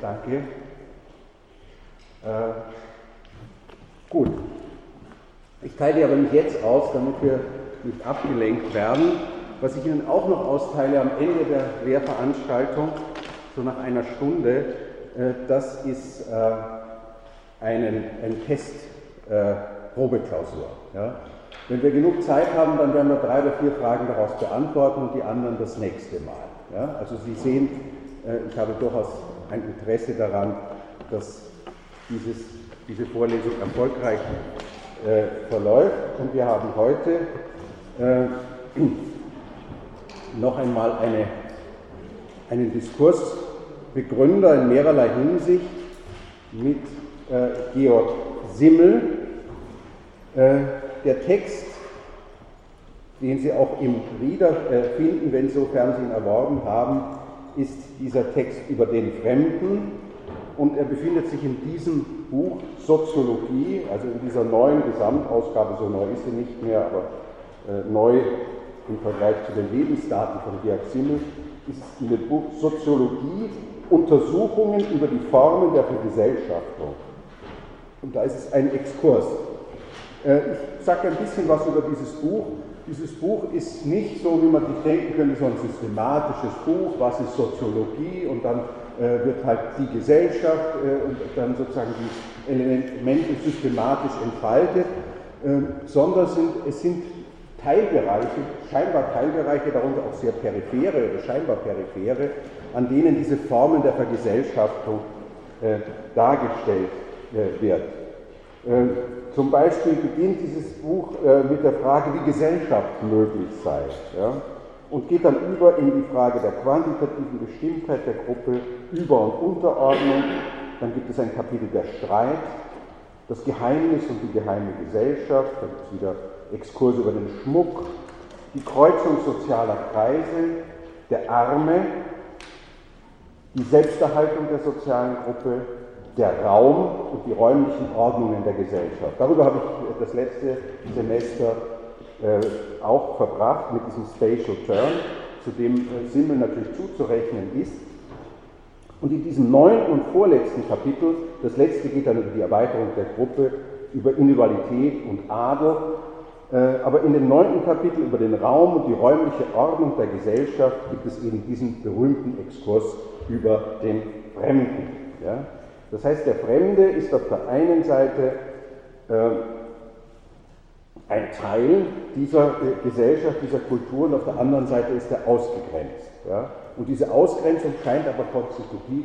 danke. Äh, gut. Ich teile aber nicht jetzt aus, damit wir nicht abgelenkt werden. Was ich Ihnen auch noch austeile am Ende der Lehrveranstaltung, so nach einer Stunde, äh, das ist äh, einen, ein Test, äh, Probeklausur. Ja? Wenn wir genug Zeit haben, dann werden wir drei oder vier Fragen daraus beantworten und die anderen das nächste Mal. Ja? Also Sie sehen, ich habe durchaus ein Interesse daran, dass dieses, diese Vorlesung erfolgreich äh, verläuft. Und wir haben heute äh, noch einmal eine, einen Diskursbegründer in mehrerlei Hinsicht mit äh, Georg Simmel. Äh, der Text, den Sie auch im Rieder äh, finden, wenn sofern Sie ihn erworben haben, ist dieser Text über den Fremden und er befindet sich in diesem Buch Soziologie, also in dieser neuen Gesamtausgabe, so neu ist sie nicht mehr, aber äh, neu im Vergleich zu den Lebensdaten von Georg Simmel, ist es in dem Buch Soziologie Untersuchungen über die Formen der Vergesellschaftung. Und da ist es ein Exkurs. Äh, ich sage ein bisschen was über dieses Buch. Dieses Buch ist nicht so, wie man sich denken könnte, so ein systematisches Buch, was ist Soziologie und dann äh, wird halt die Gesellschaft äh, und dann sozusagen die Elemente systematisch entfaltet, ähm, sondern sind, es sind Teilbereiche, scheinbar Teilbereiche, darunter auch sehr periphere oder scheinbar periphere, an denen diese Formen der Vergesellschaftung äh, dargestellt äh, zum Beispiel beginnt dieses Buch äh, mit der Frage, wie Gesellschaft möglich sei. Ja? Und geht dann über in die Frage der quantitativen Bestimmtheit der Gruppe, Über- und Unterordnung. Dann gibt es ein Kapitel der Streit, das Geheimnis und die geheime Gesellschaft. Da gibt es wieder Exkurs über den Schmuck, die Kreuzung sozialer Kreise, der Arme, die Selbsterhaltung der sozialen Gruppe, der Raum und die räumlichen Ordnungen der Gesellschaft. Darüber habe ich das letzte Semester äh, auch verbracht mit diesem Spatial Turn, zu dem äh, Simmel natürlich zuzurechnen ist. Und in diesem neunten und vorletzten Kapitel, das letzte geht dann über die Erweiterung der Gruppe, über Individualität und Adel, äh, aber in dem neunten Kapitel über den Raum und die räumliche Ordnung der Gesellschaft gibt es eben diesen berühmten Exkurs über den Fremden. Ja? Das heißt, der Fremde ist auf der einen Seite äh, ein Teil dieser äh, Gesellschaft, dieser Kultur und auf der anderen Seite ist er ausgegrenzt. Ja? Und diese Ausgrenzung scheint aber konstitutiv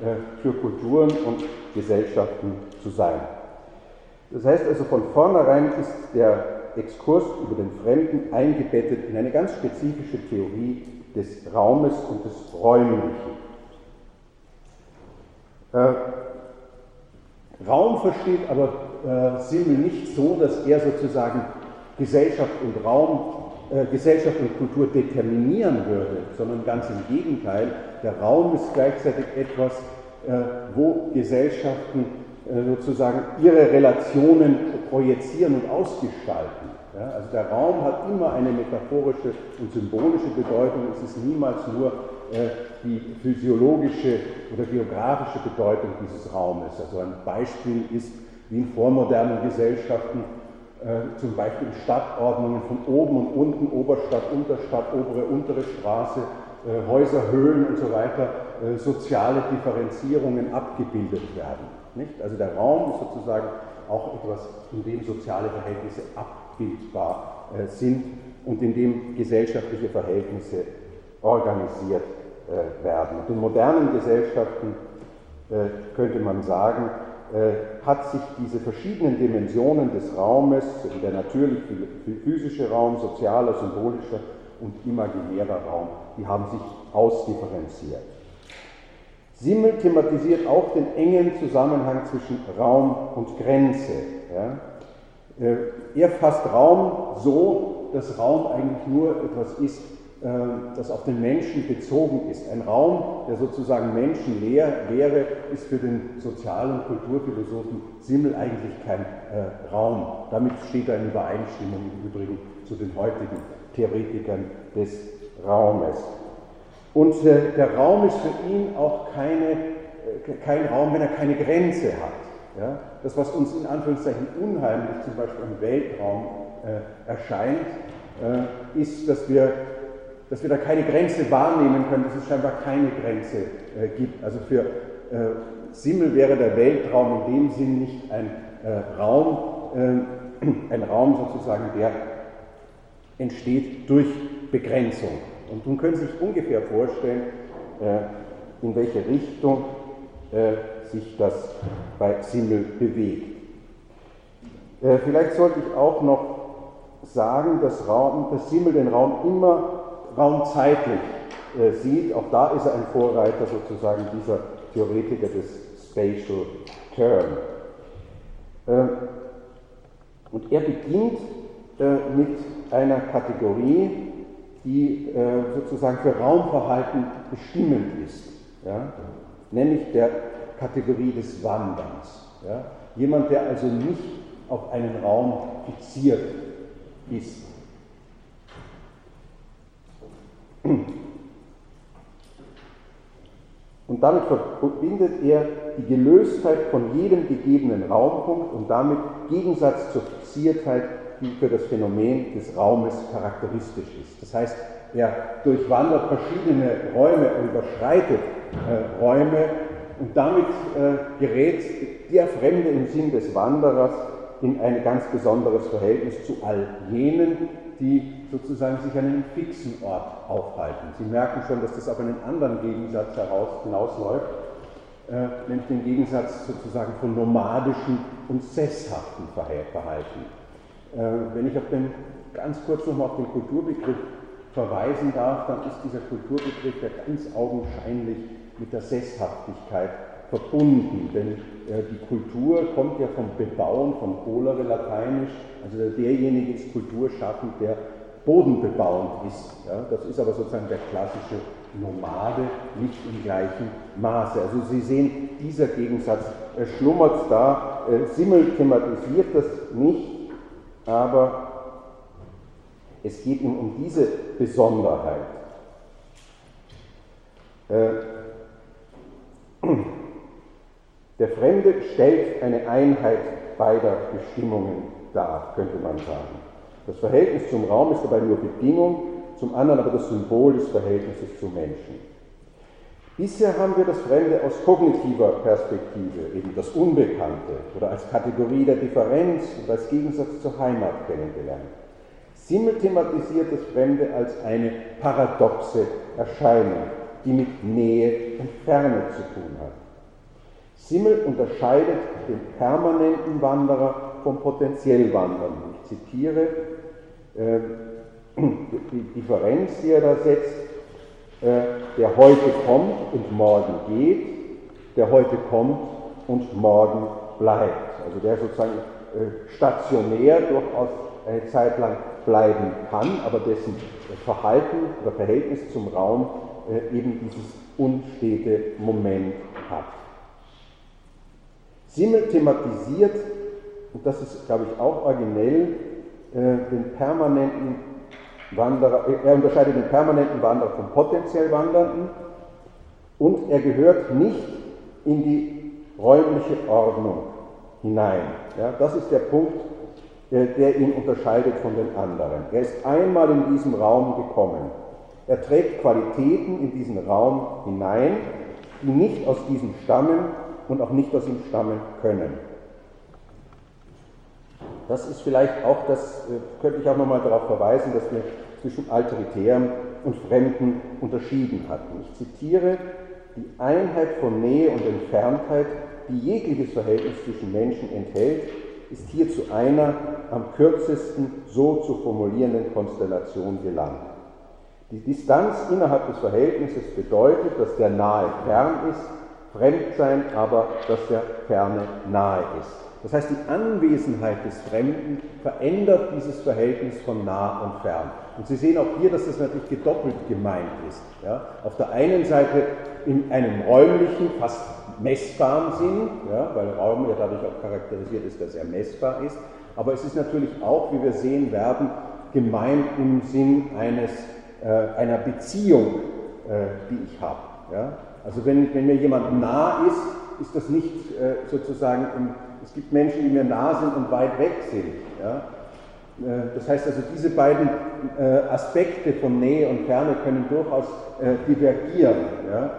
äh, für Kulturen und Gesellschaften zu sein. Das heißt also, von vornherein ist der Exkurs über den Fremden eingebettet in eine ganz spezifische Theorie des Raumes und des Räumlichen. Äh, Raum versteht aber äh, Simmel nicht so, dass er sozusagen Gesellschaft und Raum, äh, Gesellschaft und Kultur determinieren würde, sondern ganz im Gegenteil. Der Raum ist gleichzeitig etwas, äh, wo Gesellschaften äh, sozusagen ihre Relationen projizieren und ausgestalten. Ja, also der Raum hat immer eine metaphorische und symbolische Bedeutung. Es ist niemals nur die physiologische oder geografische Bedeutung dieses Raumes. Also ein Beispiel ist, wie in vormodernen Gesellschaften, äh, zum Beispiel Stadtordnungen von oben und unten, Oberstadt, Unterstadt, obere, untere Straße, äh, Häuser, Höhlen und so weiter, äh, soziale Differenzierungen abgebildet werden. Nicht? Also der Raum ist sozusagen auch etwas, in dem soziale Verhältnisse abbildbar äh, sind und in dem gesellschaftliche Verhältnisse organisiert äh, werden. Und in modernen Gesellschaften äh, könnte man sagen, äh, hat sich diese verschiedenen Dimensionen des Raumes, der natürlich physische Raum, sozialer, symbolischer und imaginärer Raum, die haben sich ausdifferenziert. Simmel thematisiert auch den engen Zusammenhang zwischen Raum und Grenze. Äh, er fasst Raum so, dass Raum eigentlich nur etwas ist, äh, das auf den Menschen bezogen ist. Ein Raum, der sozusagen menschenleer wäre, ist für den Sozial- und Kulturphilosophen Simmel eigentlich kein äh, Raum. Damit steht er in Übereinstimmung im Übrigen zu den heutigen Theoretikern des Raumes. Und äh, der Raum ist für ihn auch keine kein Raum, wenn er keine Grenze hat. Ja? Das, was uns in Anführungszeichen unheimlich zum Beispiel im Weltraum äh, erscheint, äh, ist, dass wir, dass wir da keine Grenze wahrnehmen können, dass es scheinbar keine Grenze äh, gibt. Also für äh, Simmel wäre der Weltraum in dem Sinn nicht ein äh, Raum, äh, ein Raum sozusagen, der entsteht durch Begrenzung. Und nun können Sie sich ungefähr vorstellen, in welche Richtung sich das bei Simmel bewegt. Vielleicht sollte ich auch noch sagen, dass, Raum, dass Simmel den Raum immer raumzeitlich äh, sieht. Auch da ist er ein Vorreiter sozusagen dieser Theoretiker des Spatial Term. Äh, und er beginnt äh, mit einer Kategorie, die sozusagen für Raumverhalten bestimmend ist, ja? nämlich der Kategorie des Wanderns. Ja? Jemand, der also nicht auf einen Raum fixiert ist. Und damit verbindet er die Gelöstheit von jedem gegebenen Raumpunkt und damit Gegensatz zur Fixiertheit, die für das Phänomen des Raumes charakteristisch ist. Das heißt, er durchwandert verschiedene Räume überschreitet äh, Räume und damit äh, gerät der Fremde im Sinn des Wanderers in ein ganz besonderes Verhältnis zu all jenen, die sozusagen sich an einem fixen Ort aufhalten. Sie merken schon, dass das auf einen anderen Gegensatz heraus, hinausläuft, äh, nämlich den Gegensatz sozusagen von nomadischen und sesshaften Verhalten. Äh, wenn ich auf den, ganz kurz nochmal auf den Kulturbegriff verweisen darf, dann ist dieser Kulturbegriff ja ganz augenscheinlich mit der Sesshaftigkeit verbunden, denn äh, die Kultur kommt ja vom Bebauen, von colere lateinisch, also derjenige ist kulturschaffend, der bodenbebauend ist. Ja? Das ist aber sozusagen der klassische Nomade, nicht im gleichen Maße. Also Sie sehen, dieser Gegensatz äh, schlummert da. Äh, Simmel thematisiert das nicht, aber es geht ihm um diese Besonderheit. Äh, der Fremde stellt eine Einheit beider Bestimmungen dar, könnte man sagen. Das Verhältnis zum Raum ist dabei nur Bedingung, zum anderen aber das Symbol des Verhältnisses zum Menschen. Bisher haben wir das Fremde aus kognitiver Perspektive, eben das Unbekannte oder als Kategorie der Differenz und als Gegensatz zur Heimat kennengelernt. Simmel thematisiert das Fremde als eine paradoxe Erscheinung, die mit Nähe und Ferne zu tun hat. Simmel unterscheidet den permanenten Wanderer vom potenziell Wandernden. Ich zitiere äh, die Differenz, die er da setzt, äh, der heute kommt und morgen geht, der heute kommt und morgen bleibt. Also der sozusagen äh, stationär durchaus eine Zeit lang bleiben kann, aber dessen Verhalten oder Verhältnis zum Raum äh, eben dieses unstete Moment hat. Simmel thematisiert, und das ist, glaube ich, auch originell, äh, den permanenten Wanderer, äh, er unterscheidet den permanenten Wanderer vom potenziell Wandernden und er gehört nicht in die räumliche Ordnung hinein. Ja, das ist der Punkt, äh, der ihn unterscheidet von den anderen. Er ist einmal in diesem Raum gekommen. Er trägt Qualitäten in diesen Raum hinein, die nicht aus diesem stammen und auch nicht aus ihm stammen können. Das ist vielleicht auch, das äh, könnte ich auch nochmal darauf verweisen, dass wir zwischen Alteritärem und Fremden unterschieden hatten. Ich zitiere, die Einheit von Nähe und Entferntheit, die jegliches Verhältnis zwischen Menschen enthält, ist hier zu einer am kürzesten so zu formulierenden Konstellation gelangt. Die Distanz innerhalb des Verhältnisses bedeutet, dass der Nahe fern ist, Fremdsein aber, dass der Ferne nahe ist. Das heißt, die Anwesenheit des Fremden verändert dieses Verhältnis von nah und fern. Und Sie sehen auch hier, dass das natürlich gedoppelt gemeint ist. Ja? Auf der einen Seite in einem räumlichen, fast messbaren Sinn, ja? weil Raum ja dadurch auch charakterisiert ist, dass er messbar ist. Aber es ist natürlich auch, wie wir sehen werden, gemeint im Sinn eines, äh, einer Beziehung, äh, die ich habe. Ja? Also wenn, wenn mir jemand nah ist, ist das nicht äh, sozusagen, im, es gibt Menschen, die mir nah sind und weit weg sind. Ja? Äh, das heißt also, diese beiden äh, Aspekte von Nähe und Ferne können durchaus äh, divergieren. Ja?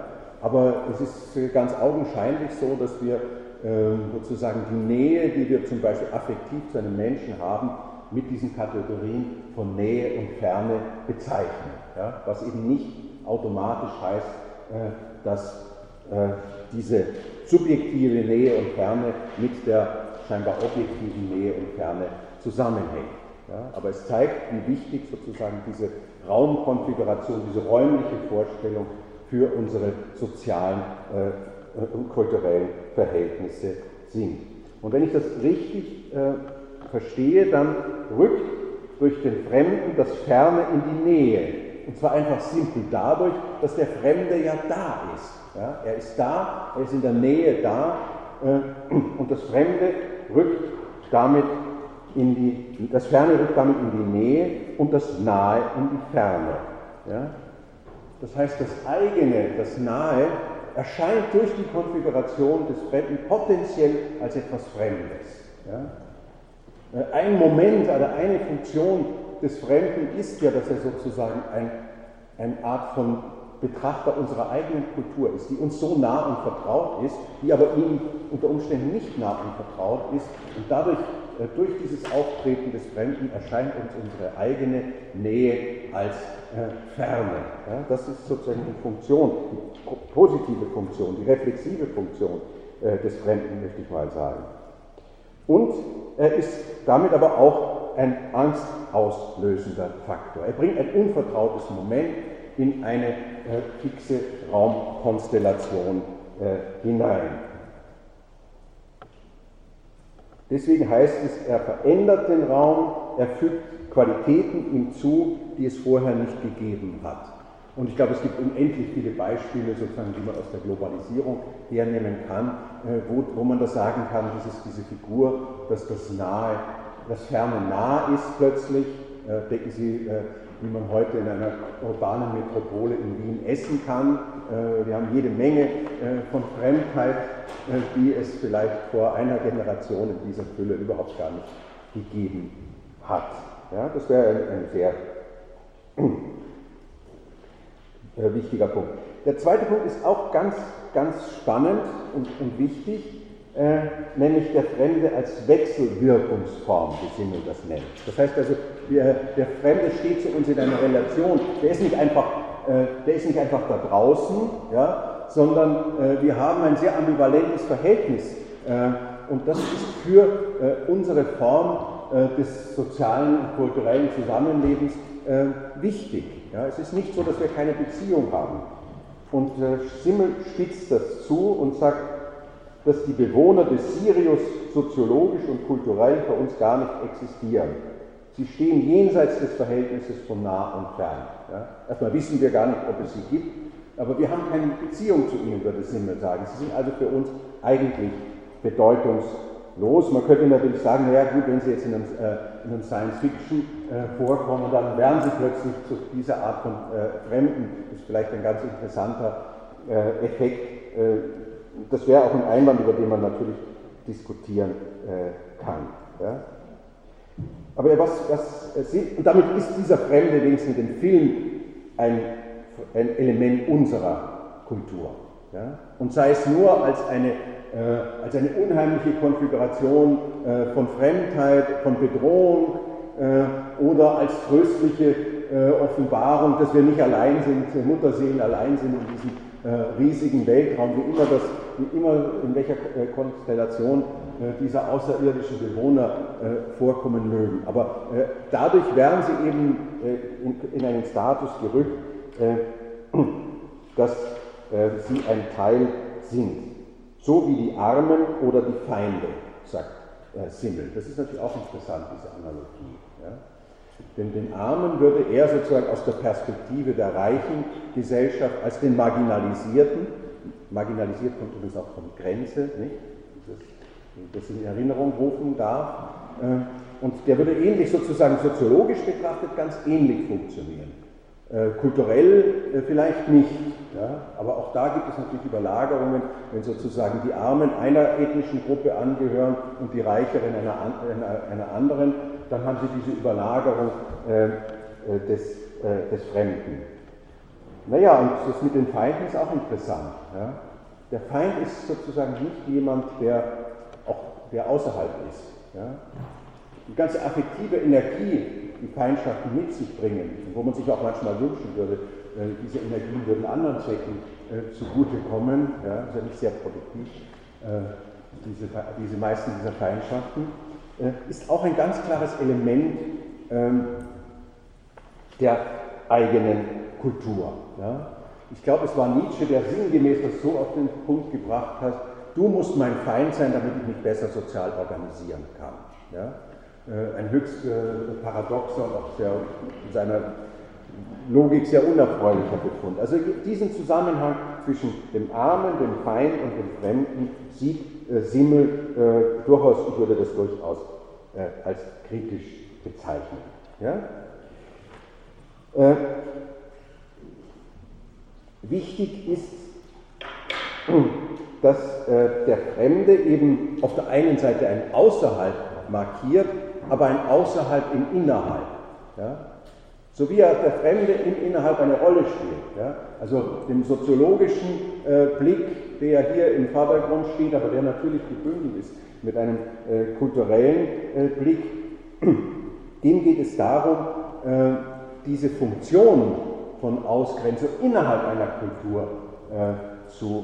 Aber es ist ganz augenscheinlich so, dass wir ähm, sozusagen die Nähe, die wir zum Beispiel affektiv zu einem Menschen haben, mit diesen Kategorien von Nähe und Ferne bezeichnen. Ja? Was eben nicht automatisch heißt, dass diese subjektive Nähe und Ferne mit der scheinbar objektiven Nähe und Ferne zusammenhängt. Ja, aber es zeigt, wie wichtig sozusagen diese Raumkonfiguration, diese räumliche Vorstellung für unsere sozialen äh, und kulturellen Verhältnisse sind. Und wenn ich das richtig äh, verstehe, dann rückt durch den Fremden das Ferne in die Nähe. Und zwar einfach simpel dadurch, dass der Fremde ja da ist. Ja, er ist da, er ist in der Nähe da äh, und das Fremde rückt damit in die, das Ferne rückt damit in die Nähe und das Nahe in die Ferne. Ja? Das heißt, das eigene, das Nahe erscheint durch die Konfiguration des Fremden potenziell als etwas Fremdes. Ja? Ein Moment oder eine Funktion des Fremden ist ja, dass er sozusagen ein, eine Art von Betrachter unserer eigenen Kultur ist, die uns so nah und vertraut ist, die aber ihm unter Umständen nicht nah und vertraut ist und dadurch äh, durch dieses Auftreten des Fremden erscheint uns unsere eigene Nähe als äh, Ferne. Das ist sozusagen die Funktion, die positive Funktion, die reflexive Funktion äh, des Fremden, möchte ich mal sagen. Und er ist damit aber auch ein angstauslösender Faktor. Er bringt ein unvertrautes Moment in eine äh, fixe Raumkonstellation äh, hinein. Deswegen heißt es, er verändert den Raum, er fügt Qualitäten ihm zu, die es vorher nicht gegeben hat. Und ich glaube, es gibt unendlich viele Beispiele, sozusagen, die man aus der Globalisierung hernehmen kann, äh, wo, wo man das sagen kann, dieses, diese Figur, dass das Nahe, das Ferne nah ist plötzlich. Äh, denken Sie, äh, wie man heute in einer urbanen Metropole in Wien essen kann. Äh, wir haben jede Menge äh, von Fremdheit, äh, die es vielleicht vor einer Generation in dieser Fülle überhaupt gar nicht gegeben hat. Ja, das wäre ein, ein sehr wichtiger Punkt. Der zweite Punkt ist auch ganz, ganz spannend und, und wichtig äh, nämlich der Fremde als Wechselwirkungsform, wie Simmel das nennt. Das heißt also, der, der, Fremde steht zu uns in einer Relation, der ist nicht einfach, äh, der ist nicht einfach da draußen, ja, sondern äh, wir haben ein sehr ambivalentes Verhältnis. Äh, und das ist für äh, unsere Form äh, des sozialen und kulturellen Zusammenlebens wichtig. Ja. Es ist nicht so, dass wir keine Beziehung haben. Und Simmel spitzt das zu und sagt, dass die Bewohner des Sirius soziologisch und kulturell für uns gar nicht existieren. Sie stehen jenseits des Verhältnisses von nah und fern. Ja? Erstmal wissen wir gar nicht, ob es sie gibt, aber wir haben keine Beziehung zu ihnen, würde Simmel sagen. Sie sind also für uns eigentlich bedeutungslos. Man könnte natürlich sagen, naja gut, wenn sie jetzt in einem, äh, in einem Science Fiction äh, vorkommen, dann werden sie plötzlich zu dieser Art von äh, Fremden. Das ist vielleicht ein ganz interessanter äh, Effekt äh, das wäre auch ein Einwand, über den man natürlich diskutieren äh, kann. Ja? Aber was, was und damit ist dieser Fremde wenigstens in dem Film ein, ein Element unserer Kultur. Ja? Und sei es nur als eine, äh, als eine unheimliche Konfiguration äh, von Fremdheit, von Bedrohung äh, oder als tröstliche äh, Offenbarung, dass wir nicht allein sind, Mutterseelen allein sind in diesem äh, riesigen Weltraum, wie immer, das, wie immer in welcher äh, Konstellation äh, dieser außerirdischen Bewohner vorkommen mögen. Aber dadurch werden sie eben in, einen Status gerückt, dass sie ein Teil sind. So wie die Armen oder die Feinde, sagt Simmel. Das ist natürlich auch interessant, diese Analogie. Denn den Armen würde er sozusagen aus der Perspektive der reichen Gesellschaft als den Marginalisierten, marginalisiert kommt übrigens auch von Grenze, nicht? Das, in Erinnerung rufen darf. Äh, und der würde ähnlich sozusagen soziologisch betrachtet ganz ähnlich funktionieren. Äh, kulturell äh, vielleicht nicht, ja? aber auch da gibt es natürlich Überlagerungen, wenn sozusagen die Armen einer ethnischen Gruppe angehören und die Reicheren einer, einer, anderen, dann haben sie diese Überlagerung des, des Fremden. Naja, und das mit den Feinden ist auch interessant. Ja? Der Feind ist sozusagen nicht jemand, der, auch, der außerhalb ist. Ja? Die ganze affektive Energie, die Feindschaften mit sich bringen, wo man sich auch manchmal wünschen würde, äh, diese Energien würden anderen Zwecken äh, zugutekommen, ja, ist ja nicht sehr produktiv, äh, diese, diese meisten dieser Feindschaften, ist auch ein ganz klares Element ähm, der eigenen Kultur. Ja. Ich glaube, es war Nietzsche, der sinngemäß das so auf den Punkt gebracht hat, du musst mein Feind sein, damit ich mich besser sozial organisieren kann. Ja? Äh, ein höchst äh, paradoxer und auch sehr, in seiner Logik sehr unerfreulicher Befund. Also diesen Zusammenhang zwischen dem Armen, dem Feind und dem Fremden sieht äh, Simmel durchaus, ich würde das durchaus als kritisch bezeichnen. Ja? Äh, wichtig ist, dass der Fremde eben auf der einen Seite ein Außerhalb markiert, aber ein Außerhalb im Innerhalb. Ja? So wie der Fremde im Innerhalb eine Rolle spielt. Ja? Also dem soziologischen äh, Blick, der hier im Vordergrund steht, aber der natürlich gebündelt ist mit einem äh, kulturellen äh, Blick, dem geht es darum, äh, diese Funktion von Ausgrenzung innerhalb einer Kultur äh, zu,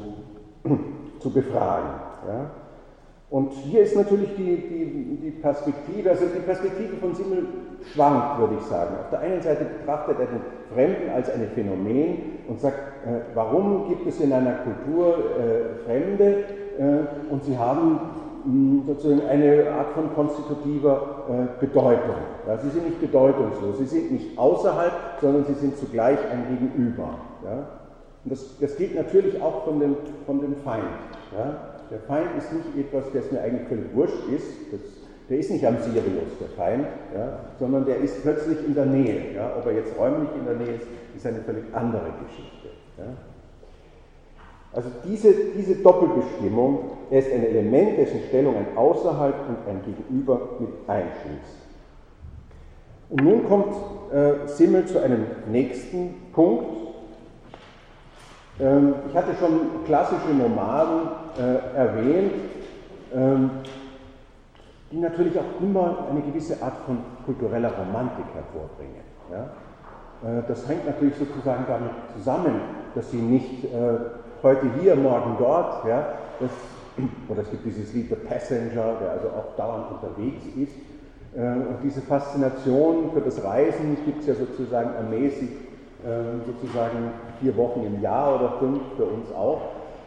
zu befragen. Ja? Und hier ist natürlich die, die, die, Perspektive, also die Perspektive von Simmel schwankt, würde ich sagen. Auf der einen Seite betrachtet er den Fremden als ein Phänomen und sagt, äh, warum gibt es in einer Kultur äh, Fremde äh, und sie haben sozusagen eine Art von konstitutiver äh, Bedeutung. Ja, sie sind nicht bedeutungslos, sie sind nicht außerhalb, sondern sie sind zugleich ein Gegenüber. Ja? Und das, das gilt natürlich auch von dem, von dem Feind. Ja? Der Feind ist nicht etwas, das mir eigentlich völlig wurscht ist. Das, der ist nicht am Sirius, der Feind, sondern der ist plötzlich in der Nähe. Ob er jetzt räumlich in der Nähe ist, ist eine völlig andere Geschichte. Also diese, diese Doppelbestimmung, er ist ein Element, dessen Stellung ein Außerhalb und ein Gegenüber mit einschließt. Und nun kommt äh, Simmel zu einem nächsten Punkt, ähm, ich hatte schon klassische Nomaden äh, erwähnt, ähm, die natürlich auch immer eine gewisse Art von kultureller Romantik hervorbringen. Ja? Äh, das hängt natürlich sozusagen damit zusammen, dass sie nicht äh, heute hier, morgen dort, ja, das, oder es gibt dieses Lied The Passenger, der also auch dauernd unterwegs ist. Äh, und diese Faszination für das Reisen gibt es ja sozusagen ermäßigt ähm, sozusagen vier Wochen im Jahr oder fünf für uns auch.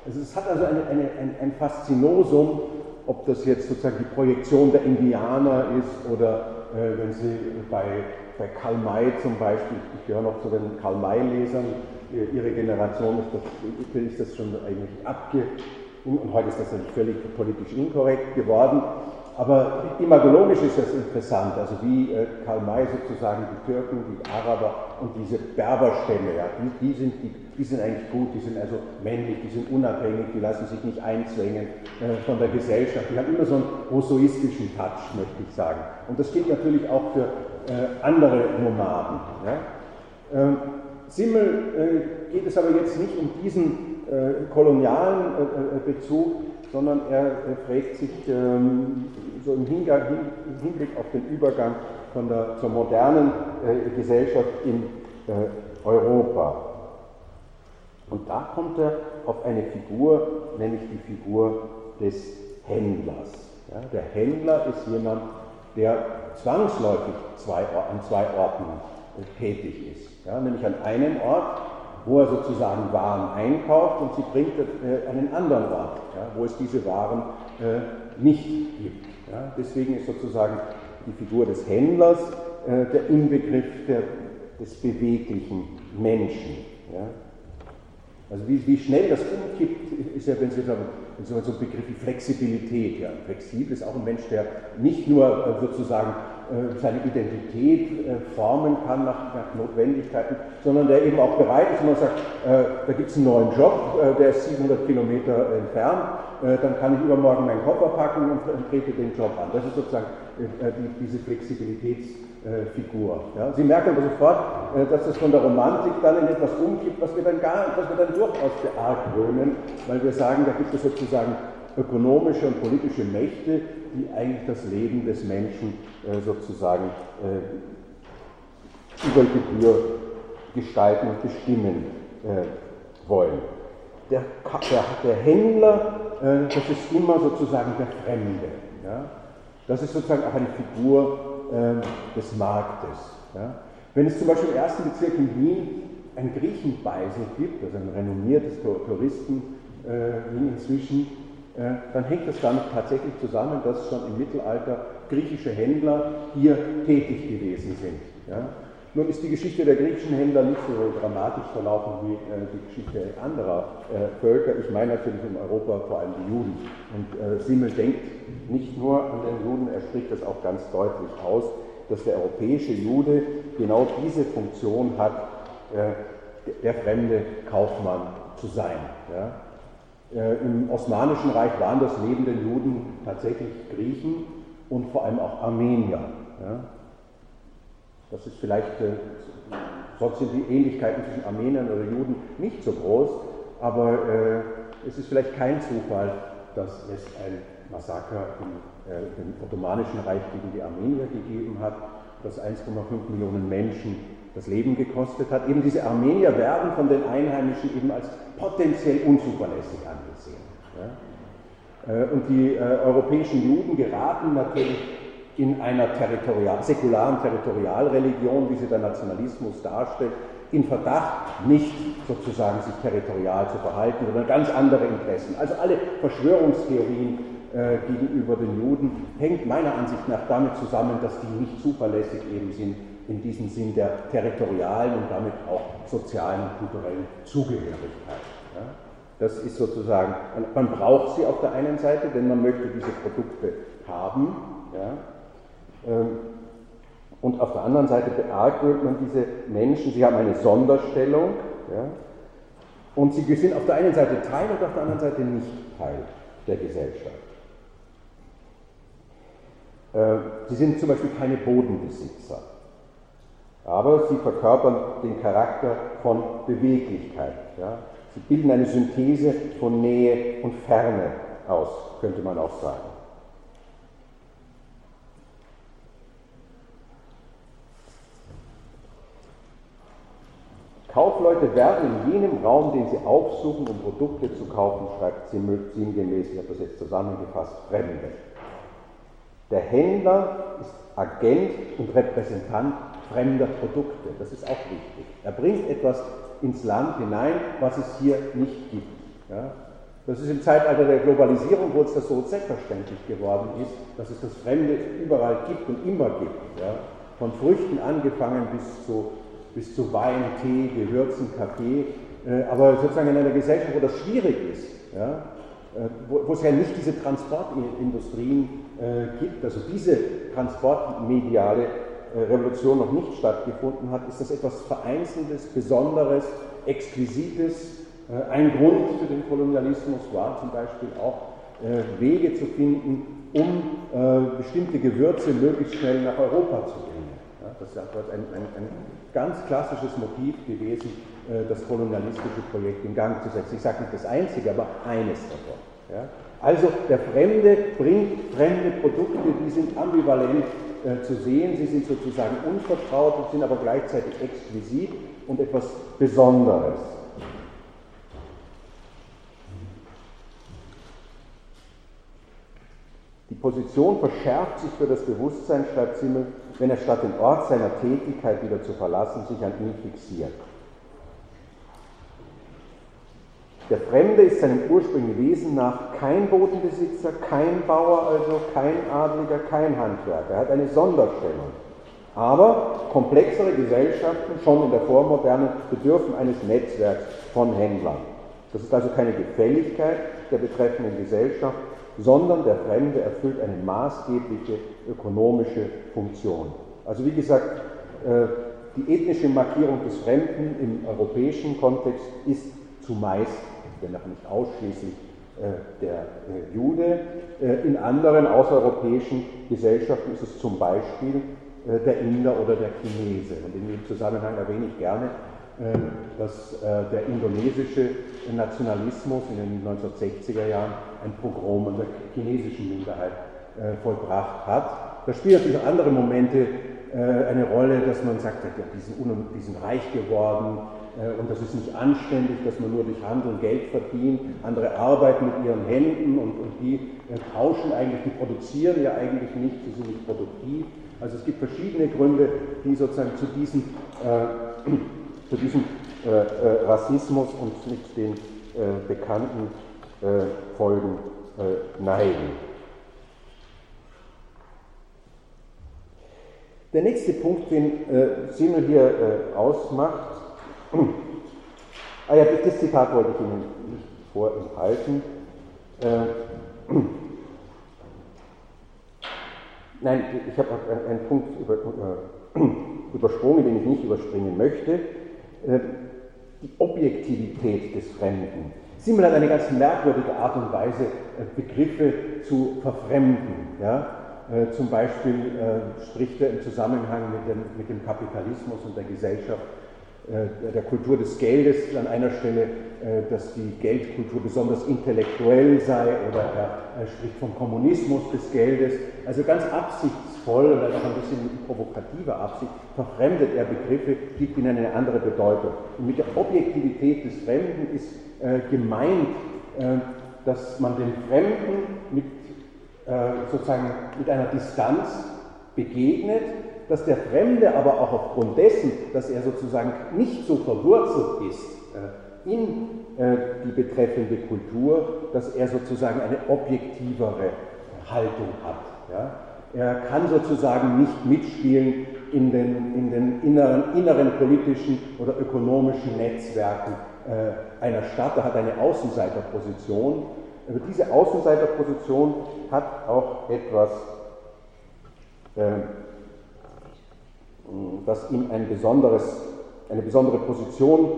Also es hat also eine, eine, ein, ein Faszinosum, ob das jetzt sozusagen die Projektion der Indianer ist oder äh, wenn Sie bei, bei Karl May zum Beispiel, ich gehöre noch zu den Karl May-Lesern, Ihre Generation ist das, ist das schon eigentlich abge... Und heute ist das natürlich völlig politisch inkorrekt geworden. Aber imagologisch ist das interessant, also wie äh, Karl May sozusagen die Türken, die Araber und diese Berberstämme, ja, die, die, sind, die, die sind eigentlich gut, die sind also männlich, die sind unabhängig, die lassen sich nicht einzwängen äh, von der Gesellschaft, die haben immer so einen rousseauistischen Touch, möchte ich sagen. Und das gilt natürlich auch für äh, andere Nomaden. Ja. Simmel äh, geht es aber jetzt nicht um diesen äh, kolonialen äh, Bezug, sondern er, fragt sich ähm, so im, Hinblick auf den Übergang von der, zur modernen Gesellschaft in Europa. Und da kommt er auf eine Figur, nämlich die Figur des Händlers. Ja, der Händler ist jemand, der zwangsläufig zwei, an zwei Orten tätig ist. Ja, nämlich an einem Ort, wo er sozusagen Waren einkauft und sie bringt äh, an einen anderen Ort, ja, wo es diese Waren äh, nicht gibt. Ja. Deswegen ist sozusagen die Figur des Händlers äh, der Inbegriff der, des beweglichen Menschen. Ja. Also wie, wie, schnell das umkippt, ist ja, wenn Sie sagen, so ein Begriff wie Flexibilität. Ja. Flexibel ist auch ein Mensch, der nicht nur äh, sozusagen seine Identität äh, formen kann nach, Notwendigkeiten, sondern der eben auch bereit ist, wenn man sagt, äh, da gibt es einen neuen Job, äh, der ist 700 Kilometer entfernt, äh, dann kann ich übermorgen meinen Koffer packen und, trete den Job an. Das ist sozusagen die, diese Flexibilitätsfigur. Sie merken aber sofort, dass das von der Romantik dann in etwas umkippt, was wir dann, gar, was wir dann durchaus beargwöhnen, weil wir sagen, da gibt es sozusagen ökonomische und politische Mächte, die eigentlich das Leben des Menschen äh, sozusagen äh, über Gebühr gestalten und bestimmen äh, wollen. Der, der, der Händler, das ist immer sozusagen der Fremde. Ja? Das ist sozusagen auch eine Figur des Marktes. Ja? Wenn es zum Beispiel im ersten Bezirk in Wien ein Griechenbeisel gibt, also ein renommiertes Touristen äh, inzwischen, dann hängt das damit tatsächlich zusammen, dass schon im Mittelalter griechische Händler hier tätig gewesen sind. Ja. Nun ist die Geschichte der griechischen Händler nicht so dramatisch verlaufen wie äh, die Geschichte anderer äh, Völker. Ich meine natürlich in Europa vor allem die Juden. Und äh, Simmel denkt nicht nur an den Juden, er spricht das auch ganz deutlich aus, dass der europäische Jude genau diese Funktion hat, äh, der fremde Kaufmann zu sein. Ja. Äh, Im Osmanischen Reich waren das neben den Juden tatsächlich Griechen und vor allem auch Armenier. Das ist vielleicht, äh, sonst sind die Ähnlichkeiten zwischen Armeniern oder Juden nicht so groß, aber äh, es ist vielleicht kein Zufall, dass es ein Massaker im, im Ottomanischen Reich gegen die Armenier gegeben hat, das 1,5 Millionen Menschen das Leben gekostet hat. Eben diese Armenier werden von den Einheimischen eben als potenziell unzuverlässig angesehen. Ja? Äh, und die äh, europäischen Juden geraten natürlich in einer territorial, säkularen Territorialreligion, wie sie der Nationalismus darstellt, in Verdacht, nicht sozusagen sich territorial zu verhalten, sondern ganz andere Interessen. Also alle Verschwörungstheorien äh, gegenüber den Juden hängt meiner Ansicht nach damit zusammen, dass die nicht zuverlässig eben sind in diesem Sinn der territorialen und damit auch sozialen und kulturellen Zugehörigkeit. Ja. Das ist sozusagen, man braucht sie auf der einen Seite, denn man möchte diese Produkte haben. Ja. Ähm, und auf der anderen Seite beargwöhnt man diese Menschen, sie haben eine Sonderstellung. Ja. Und sie sind auf der einen Seite Teil und auf der anderen Seite nicht Teil der Gesellschaft. Äh, sie sind zum Beispiel keine Bodenbesitzer. Aber sie verkörpern den Charakter von Beweglichkeit. Ja. Sie bilden eine Synthese von Nähe und Ferne aus, könnte man auch sagen. Kaufleute werden in jenem Raum, den sie aufsuchen, um Produkte zu kaufen, schreibt sinngemäß, ich habe das jetzt zusammengefasst, Fremde. Der Händler ist Agent und Repräsentant fremder Produkte. Das ist auch wichtig. Er bringt etwas ins Land hinein, was es hier nicht gibt. Ja? Das ist im Zeitalter der Globalisierung, wo es das so selbstverständlich geworden ist, dass es das Fremde überall gibt und immer gibt. Ja? Von Früchten angefangen bis zu, bis zu Wein, Tee, Gewürzen, Kaffee. Äh, aber sozusagen in einer Gesellschaft, wo das schwierig ist, ja? Äh, wo, wo es ja nicht diese Transportindustrien äh, gibt, also diese transportmediale Revolution noch nicht stattgefunden hat, ist das etwas Vereinzeltes, Besonderes, Exquisites. Äh, ein Grund für den Kolonialismus war zum Beispiel auch, äh, Wege zu finden, um bestimmte Gewürze möglichst schnell nach Europa zu bringen. Das ist ein, ein, ein ganz klassisches Motiv gewesen, das kolonialistische Projekt in Gang zu setzen. Ich sage nicht das einzige, aber eines davon. Also der Fremde bringt fremde Produkte, die sind ambivalent äh, zu sehen. Sie sind sozusagen unvertraut, sind aber gleichzeitig exquisit und etwas Besonderes. Die Position verschärft sich für das Bewusstsein, schreibt Simmel, wenn er statt den Ort seiner Tätigkeit wieder zu verlassen, sich an ihn fixiert. Der Fremde ist seinem ursprünglichen Wesen nach kein Bodenbesitzer, kein Bauer, also kein Adliger, kein Handwerker. Er hat eine Sonderstellung. Aber komplexere Gesellschaften, schon in der Vormoderne, bedürfen eines Netzwerks von Händlern. Das ist also keine Gefälligkeit, der betreffenden Gesellschaft, sondern der Fremde erfüllt eine maßgebliche ökonomische Funktion. Also wie gesagt, äh, die ethnische Markierung des Fremden im europäischen Kontext ist zumeist, wenn auch nicht ausschließlich, äh, der äh, Jude. In anderen außereuropäischen Gesellschaften ist es zum Beispiel der Inder oder der Chinese. Und in dem Zusammenhang erwähne ich gerne, dass der indonesische Nationalismus in den 1960er Jahren ein Pogrom an der chinesischen Minderheit vollbracht hat. Da spielen natürlich andere Momente äh, eine Rolle, dass man sagt, die sind, reich geworden äh, und das ist nicht anständig, dass man nur durch Handel Geld verdient. Andere arbeiten mit ihren Händen und, und die äh, tauschen eigentlich, die produzieren ja eigentlich nicht, sie sind nicht produktiv. Also es gibt verschiedene Gründe, die sozusagen zu diesem, äh, zu diesem äh, Rassismus und mit den äh, bekannten Folgen neigen. Der nächste Punkt, den äh, Simmel hier äh, ausmacht, ah ja, das Zitat wollte ich Ihnen nicht vorenthalten. Äh, nein, ich habe einen Punkt über, äh, übersprungen, den ich nicht überspringen möchte. Äh, die Objektivität des Fremden. Simmel hat eine ganz merkwürdige Art und Weise, äh, Begriffe zu verfremden. Ja? Äh, zum Beispiel äh, spricht er im Zusammenhang mit dem, mit dem Kapitalismus und der Gesellschaft der Kultur des Geldes an einer Stelle, dass die Geldkultur besonders intellektuell sei oder er, spricht vom Kommunismus des Geldes. Also ganz absichtsvoll und auch ein bisschen mit provokativer Absicht verfremdet er Begriffe, gibt ihnen eine andere Bedeutung. Und mit der Objektivität des Fremden ist gemeint, dass man den Fremden mit äh, sozusagen mit einer Distanz begegnet, dass der Fremde aber auch aufgrund dessen, dass er sozusagen nicht so verwurzelt ist äh, in äh, die betreffende Kultur, dass er sozusagen eine objektivere Haltung hat. Ja? Er kann sozusagen nicht mitspielen in den, in den inneren, inneren politischen oder ökonomischen Netzwerken einer Stadt. Er hat eine Außenseiterposition aber diese Außenseiterposition hat auch etwas, äh, das ihm ein eine besondere Position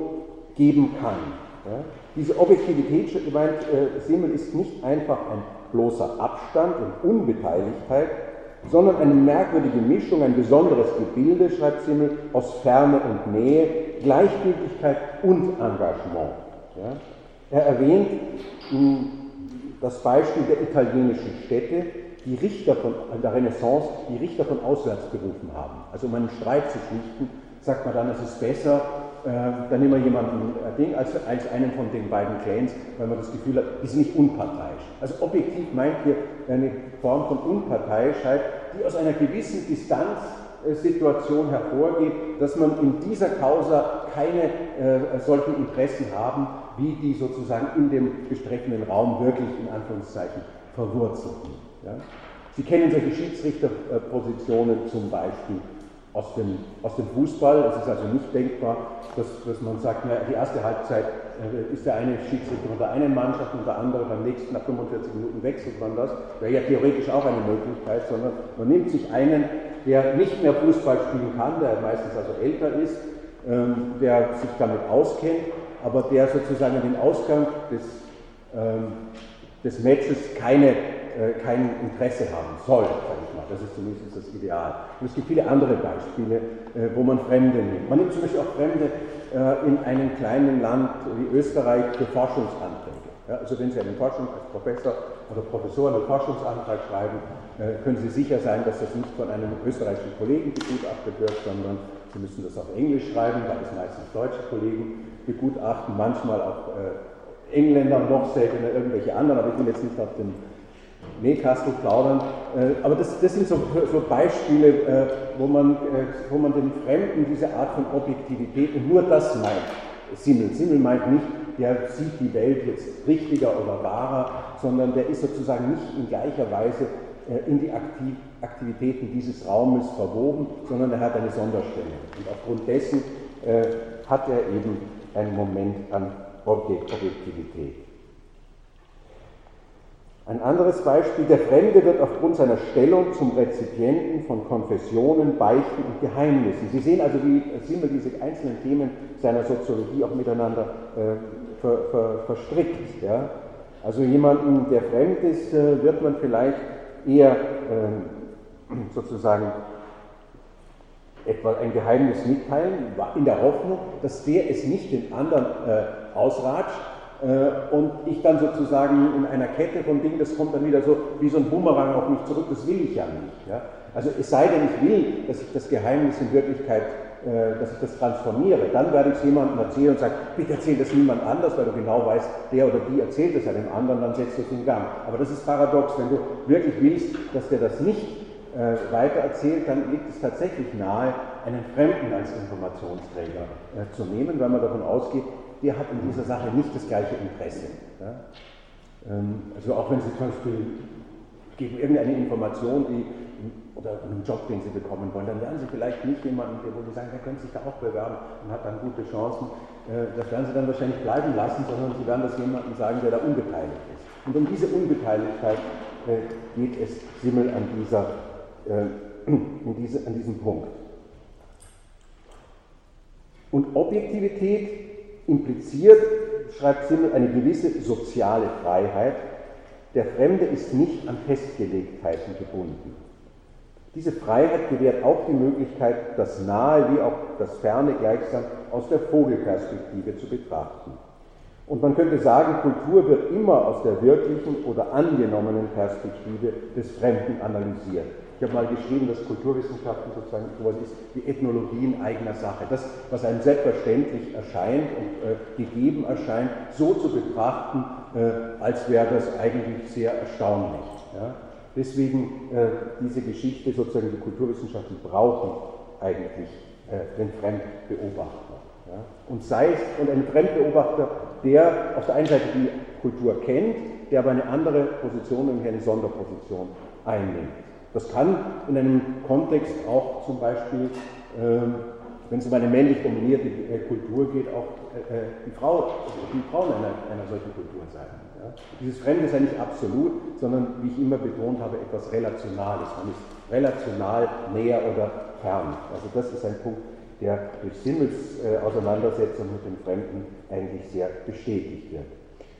geben kann. Ja? Diese Objektivität, meint äh, Simmel, ist nicht einfach ein bloßer Abstand und Unbeteiligtheit, sondern eine merkwürdige Mischung, ein besonderes Gebilde, schreibt Simmel, aus Ferne und Nähe, Gleichgültigkeit und Engagement. Ja? Er erwähnt mh, das Beispiel der italienischen Städte, die Richter von der Renaissance, die Richter von auswärts berufen haben. Also um einen Streit zu schlichten, sagt man dann, es ist besser, äh, dann nehmen wir jemanden äh, als, als einen von den beiden Clans, weil man das Gefühl hat, sind nicht unparteiisch. Also objektiv meint hier eine Form von Unparteiischheit, die aus einer gewissen Distanzsituation hervorgeht, dass man in dieser Causa keine äh, solchen Interessen haben, wie die sozusagen in dem bestreffenden Raum wirklich in Anführungszeichen verwurzelten. Ja? Sie kennen solche Schiedsrichterpositionen zum Beispiel aus dem, aus dem Fußball. Es ist also nicht denkbar, dass, dass man sagt, na, die erste Halbzeit äh, ist der eine Schiedsrichter von der einen Mannschaft und der andere beim nächsten, nach 45 Minuten wechselt man das. Wäre ja theoretisch auch eine Möglichkeit, sondern man nimmt sich einen, der nicht mehr Fußball spielen kann, der meistens also älter ist, ähm, der sich damit auskennt aber der sozusagen den Ausgang des, ähm, des Matches keine, äh, kein Interesse haben soll, sage ich mal. Das ist zumindest das Ideal. Und es gibt viele andere Beispiele, äh, wo man Fremde nimmt. Man nimmt zum Beispiel auch Fremde äh, in einem kleinen Land wie Österreich für Forschungsanträge. Also wenn Sie einen Forschung als Professor oder Professor einen Forschungsantrag schreiben, können Sie sicher sein, dass das nicht von einem österreichischen Kollegen begutachtet wird, sondern Sie müssen das auf Englisch schreiben, weil es meistens deutsche Kollegen begutachten, manchmal auch Engländer, noch seltener irgendwelche anderen, aber ich will jetzt nicht auf den Nähkastel plaudern. Äh, aber das, das sind so, so Beispiele, äh, wo, man, äh, wo man den Fremden diese Art von Objektivität und nur das meint. Simmel. Simmel meint nicht, der sieht die Welt jetzt richtiger oder wahrer, sondern der ist sozusagen nicht in gleicher Weise in die Aktiv Aktivitäten dieses Raumes verwoben, sondern er hat eine Sonderstellung. Und aufgrund dessen hat er eben einen Moment an Objektivität. Ein anderes Beispiel, der Fremde wird aufgrund seiner Stellung zum Rezipienten von Konfessionen, Beichten und Geheimnissen. Sie sehen also, wie Simmel diese einzelnen Themen seiner Soziologie auch miteinander äh, ver, ver, verstrickt. Ja? Also jemanden, der fremd ist, äh, wird man vielleicht eher äh, sozusagen etwa ein Geheimnis mitteilen, in der Hoffnung, dass der es nicht den anderen äh, ausratscht und ich dann sozusagen in einer Kette von Dingen, das kommt dann wieder so wie so ein Bumerang auf mich zurück, das will ich ja nicht. Ja? Also es sei denn, ich will, dass ich das Geheimnis in Wirklichkeit, äh, dass ich das transformiere, dann werde ich es jemandem erzählen und sagen, bitte erzähl das niemand anders, weil du genau weißt, der oder die erzählt es dem anderen, dann setzt du es in Gang. Aber das ist paradox, wenn du wirklich willst, dass der das nicht äh, weitererzählt, dann liegt es tatsächlich nahe, einen Fremden als Informationsträger äh, zu nehmen, weil man davon ausgeht, der hat in dieser Sache nicht das gleiche Interesse. Ja? Ähm, also auch wenn Sie zum Beispiel geben irgendeine Information, die oder einen Job, den Sie bekommen wollen, dann werden Sie vielleicht nicht jemanden, wo Sie sagen, der könnte sich da auch bewerben und hat dann gute Chancen. Äh, das werden Sie dann wahrscheinlich bleiben lassen, sondern Sie werden das jemandem sagen, der da unbeteiligt ist. Und um diese Unbeteiligkeit äh, geht es Simmel an dieser äh, an diesem Punkt. Und Objektivität impliziert, schreibt Simmel, eine gewisse soziale Freiheit. Der Fremde ist nicht an Festgelegtheiten gebunden. Diese Freiheit gewährt auch die Möglichkeit, das Nahe wie auch das Ferne gleichsam aus der Vogelperspektive zu betrachten. Und man könnte sagen, Kultur wird immer aus der wirklichen oder angenommenen Perspektive des Fremden analysiert. Ich habe mal geschrieben, dass Kulturwissenschaften sozusagen sowas ist wie Ethnologie in eigener Sache. Das, was einem selbstverständlich erscheint und äh, gegeben erscheint, so zu betrachten, äh, als wäre das eigentlich sehr erstaunlich. Ja? Deswegen äh, diese Geschichte, sozusagen die Kulturwissenschaften brauchen eigentlich äh, den Fremdbeobachter. Ja? Und sei es und ein Fremdbeobachter, der auf der einen Seite die Kultur kennt, der aber eine andere Position, nämlich eine Sonderposition einnimmt. Das kann in einem Kontext auch zum Beispiel, ähm, wenn es um eine männlich dominierte äh, Kultur geht, auch äh, äh, die, Frau, die Frauen einer, einer solchen Kultur sein. Ja? Dieses Fremde ist ja nicht absolut, sondern wie ich immer betont habe, etwas Relationales. Man ist relational näher oder fern. Also das ist ein Punkt, der durch Simmels äh, Auseinandersetzung mit dem Fremden eigentlich sehr bestätigt wird.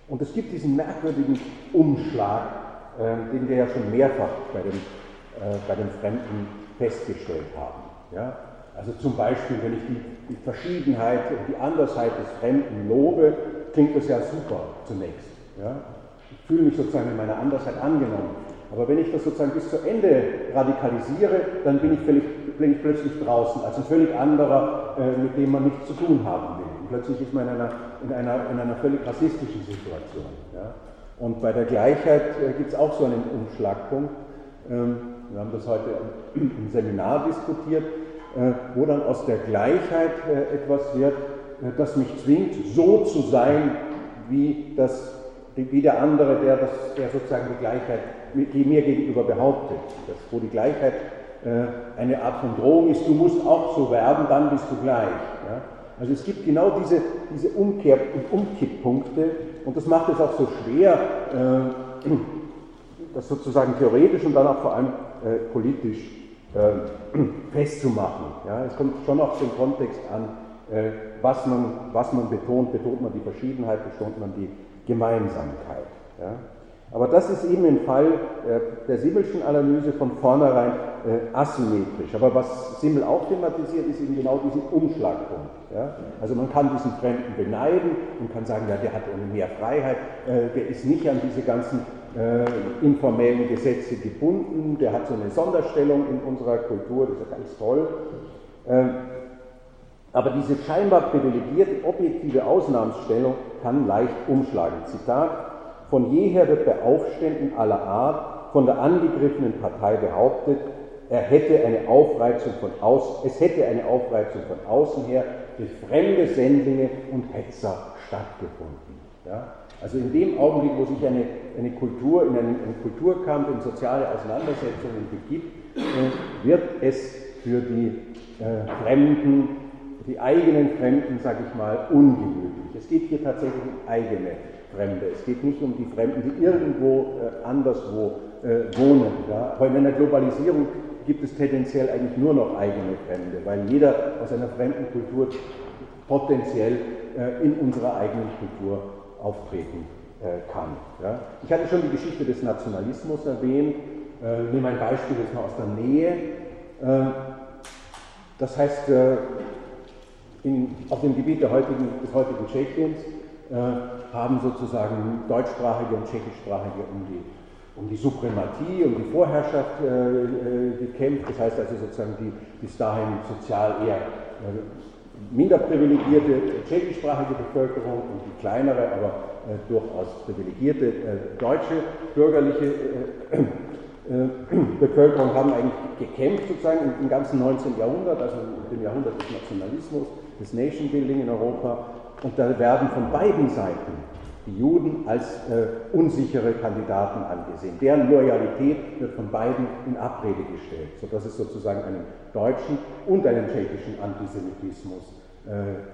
Und es gibt diesen merkwürdigen Umschlag, äh, den wir ja schon mehrfach bei dem äh, bei den Fremden festgestellt haben. Ja? Also zum Beispiel, wenn ich die, die Verschiedenheit und die Andersheit des Fremden lobe, klingt das ja super zunächst. Ja? Ich fühle mich sozusagen in meiner Andersheit angenommen. Aber wenn ich das sozusagen bis zu Ende radikalisiere, dann bin ich, völlig, bin ich plötzlich draußen als ein völlig anderer, äh, mit dem man nichts zu tun haben will. Und plötzlich ist man in einer, in einer, in einer völlig rassistischen Situation. Ja? Und bei der Gleichheit äh, gibt es auch so einen Umschlagpunkt. Ähm, wir haben das heute im Seminar diskutiert, äh, wo dann aus der Gleichheit äh, etwas wird, äh, das mich zwingt, so zu sein, wie, das, wie der andere, der, das, der sozusagen die Gleichheit die mir gegenüber behauptet. Das, wo die Gleichheit eine Art von Drohung ist, du musst auch so werden, dann bist du gleich. Ja? Also es gibt genau diese, diese Umkehr- und Umkipppunkte und das macht es auch so schwer, das sozusagen theoretisch und dann auch vor allem äh, politisch äh, festzumachen. Ja, es kommt schon auf den Kontext an, äh, was, man, was man betont. Betont man die Verschiedenheit, betont man die Gemeinsamkeit. Ja. Aber das ist eben im Fall äh, der Simmelschen Analyse von vornherein äh, asymmetrisch. Aber was Simmel auch thematisiert, ist eben genau diesen Umschlagpunkt. Ja? Also man kann diesen Fremden beneiden und kann sagen, ja, der hat mehr Freiheit, äh, der ist nicht an diese ganzen äh, informellen Gesetze gebunden, der hat so eine Sonderstellung in unserer Kultur, das ist ja ganz toll. Ähm, aber diese scheinbar privilegierte objektive Ausnahmsstellung kann leicht umschlagen. Zitat, von jeher wird bei Aufständen aller Art von der angegriffenen Partei behauptet, er hätte eine Aufreizung von außen, es hätte eine Aufreizung von außen her durch fremde Sendlinge und Hetzer stattgefunden. Ja? Also in dem Augenblick, wo sich eine, eine Kultur in einen, einen Kulturkampf, in soziale Auseinandersetzungen begibt, äh, wird es für die äh, Fremden, die eigenen Fremden, sage ich mal, ungemütlich. Es geht hier tatsächlich um eigene Fremde. Es geht nicht um die Fremden, die irgendwo äh, anderswo äh, wohnen. Ja? Aber in einer Globalisierung gibt es tendenziell eigentlich nur noch eigene Fremde, weil jeder aus einer fremden Kultur potenziell äh, in unserer eigenen Kultur auftreten äh, kann. Ja? Ich hatte schon die Geschichte des Nationalismus erwähnt. Äh, nehme ein Beispiel jetzt mal aus der Nähe. Äh, das heißt, äh, in, auf dem Gebiet heutigen, des heutigen Tschechiens äh, haben sozusagen deutschsprachige und tschechischsprachige um die, um die Suprematie, um die Vorherrschaft äh, äh gekämpft. Das heißt also sozusagen die bis dahin sozial eher äh, minder privilegierte tschechischsprachige Bevölkerung und die kleinere, aber äh, durchaus privilegierte deutsche bürgerliche Bevölkerung haben eigentlich gekämpft sozusagen im, ganzen 19. Jahrhundert, also im Jahrhundert des Nationalismus, des Nation Building in Europa. Und da werden von beiden Seiten die Juden als äh, unsichere Kandidaten angesehen. Deren Loyalität wird von beiden in Abrede gestellt, sodass es sozusagen einen deutschen und einen tschechischen Antisemitismus äh,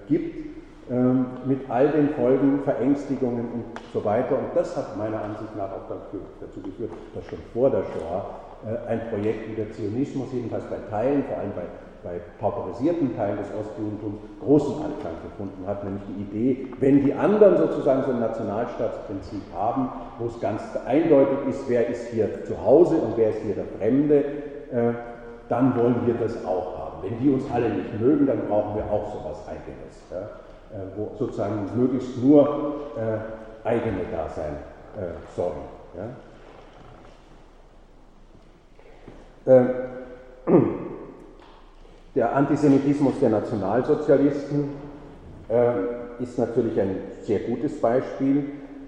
gibt, ähm, mit all den Folgen, Verängstigungen und so weiter. Und das hat meiner Ansicht nach auch dazu geführt, dass schon vor der Shoah äh, ein Projekt wie der Zionismus, jedenfalls bei Teilen, vor allem bei bei pauperisierten Teilen des Ostjudentums großen Anklang gefunden hat, nämlich die Idee, wenn die anderen sozusagen so ein Nationalstaatsprinzip haben, wo es ganz eindeutig ist, wer ist hier zu Hause und wer ist hier der Fremde, äh, dann wollen wir das auch haben. Wenn die uns alle nicht mögen, dann brauchen wir auch sowas Eigenes, ja, äh, wo sozusagen möglichst nur äh, eigene da sein äh, sollen. Ja. Äh, der Antisemitismus der Nationalsozialisten äh, ist natürlich ein sehr gutes Beispiel.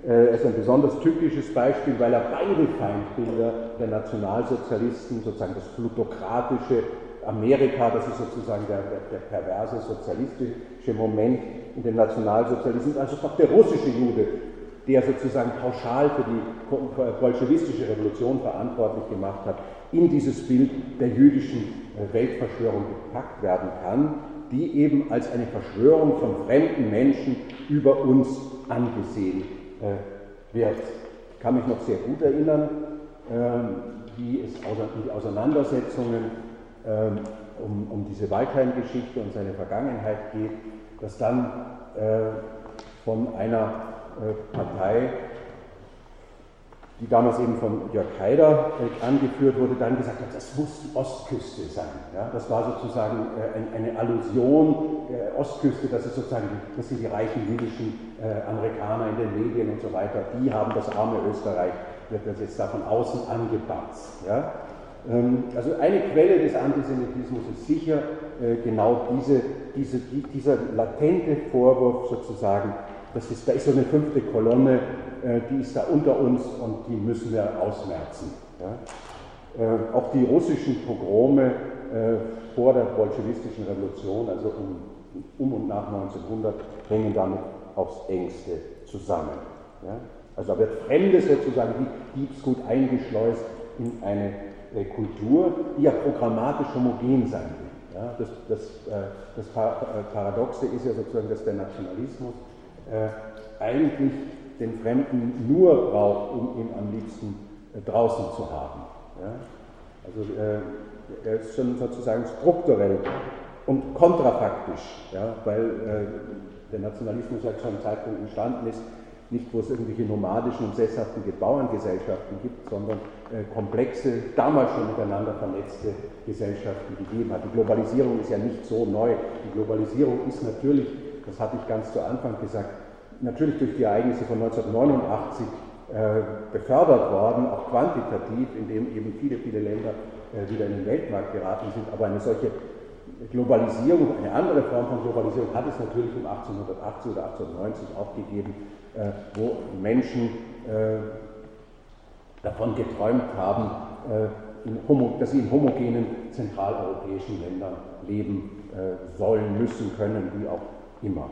Äh, er ist ein besonders typisches Beispiel, weil er beide Feindbilder der Nationalsozialisten, sozusagen das plutokratische Amerika, das ist sozusagen der, der, der perverse sozialistische Moment in den Nationalsozialismus, also auch der russische Jude, der sozusagen pauschal für die bolschewistische Revolution verantwortlich gemacht hat, in dieses Bild der jüdischen äh, Weltverschwörung gepackt werden kann, die eben als eine Verschwörung von fremden Menschen über uns angesehen äh, wird. Ich kann mich noch sehr gut erinnern, ähm, wie es in die Auseinandersetzungen ähm, um, um diese Waldheim-Geschichte und seine Vergangenheit geht, dass dann äh, von einer Partei die damals eben von Jörg Haider äh, angeführt wurde, dann gesagt hat, das muss die Ostküste sein. Ja, das war sozusagen äh, eine Allusion der Ostküste, das ist sozusagen, das sind die reichen jüdischen äh, Amerikaner in den Medien und so weiter, die haben das arme Österreich, wird das jetzt da von außen angebatzt. Ja. Ähm, also eine Quelle des Antisemitismus ist sicher genau diese, diese, dieser latente Vorwurf sozusagen, das ist, da ist so eine fünfte Kolonne, äh, die ist da unter uns und die müssen wir ausmerzen. Ja? Äh, auch die russischen Pogrome äh, vor der bolschewistischen Revolution, also um, um und nach 1900, hängen damit aufs engste zusammen. Ja? Also da wird Fremdes sozusagen wie Diebsgut eingeschleust in eine äh, Kultur, die ja programmatisch homogen sein will. Ja? Das, das, äh, das Paradoxe ist ja sozusagen, dass der Nationalismus äh, eigentlich den Fremden nur braucht, um ihn am liebsten äh, draußen zu haben. Ja? Also äh, er ist schon sozusagen strukturell und kontrafaktisch, ja? weil äh, der Nationalismus ja zu einem Zeitpunkt entstanden ist, nicht wo es irgendwelche nomadischen und sesshaften Bauerngesellschaften gibt, sondern äh, komplexe, damals schon miteinander vernetzte Gesellschaften gegeben hat. Die Globalisierung ist ja nicht so neu. Die Globalisierung ist natürlich, das hatte ich ganz zu Anfang gesagt, natürlich durch die Ereignisse von 1989 äh, befördert worden, auch quantitativ, indem eben viele, viele Länder äh, wieder in den Weltmarkt geraten sind. Aber eine solche Globalisierung, eine andere Form von Globalisierung hat es natürlich um 1880 oder 1890 auch gegeben, wo Menschen davon geträumt haben, dass sie in homogenen zentraleuropäischen Ländern leben sollen, müssen, können, wie auch immer.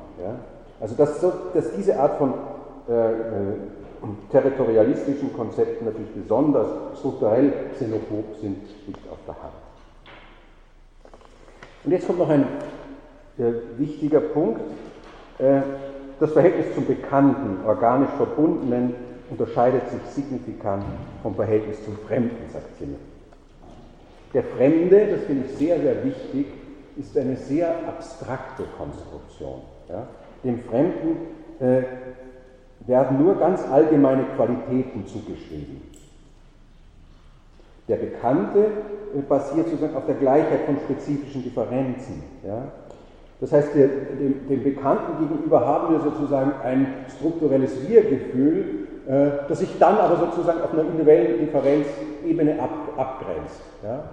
Also dass, dass diese Art von äh, äh, territorialistischen Konzepten natürlich besonders strukturell xenophob sind, liegt auf der Hand. Und jetzt kommt noch ein äh, wichtiger Punkt. Äh, das Verhältnis zum Bekannten, organisch Verbundenen, unterscheidet sich signifikant vom Verhältnis zum Fremden, sagt Simmel. Der Fremde, das finde ich sehr, sehr wichtig, ist eine sehr abstrakte Konstruktion. Ja? Dem Fremden äh, werden nur ganz allgemeine Qualitäten zugeschrieben. Der Bekannte äh, basiert sozusagen auf der Gleichheit von spezifischen Differenzen. Ja? Das heißt, dem, dem, Bekannten gegenüber haben wir sozusagen ein strukturelles Wir-Gefühl, äh, das sich dann aber sozusagen auf einer individuellen Differenzebene ab, abgrenzt. Ja?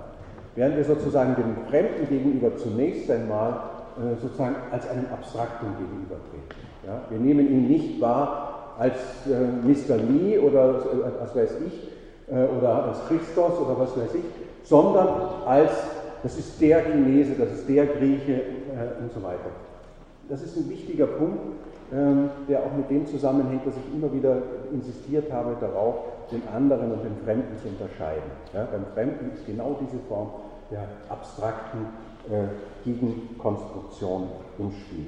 Während wir sozusagen dem Fremden gegenüber zunächst einmal äh, sozusagen als einem Abstraktum gegenübertreten. Ja? Wir nehmen ihn nicht wahr als äh, Mr. Me oder äh, was weiß ich, äh, oder als Christos oder was weiß ich, sondern als, das ist der Chinese, das ist der Grieche äh, und so weiter. Das ist ein wichtiger Punkt, ähm, der auch mit dem zusammenhängt, dass ich immer wieder insistiert habe darauf, den anderen und den Fremden zu unterscheiden. Ja, beim Fremden ist genau diese Form der abstrakten äh, Gegenkonstruktion im Spiel.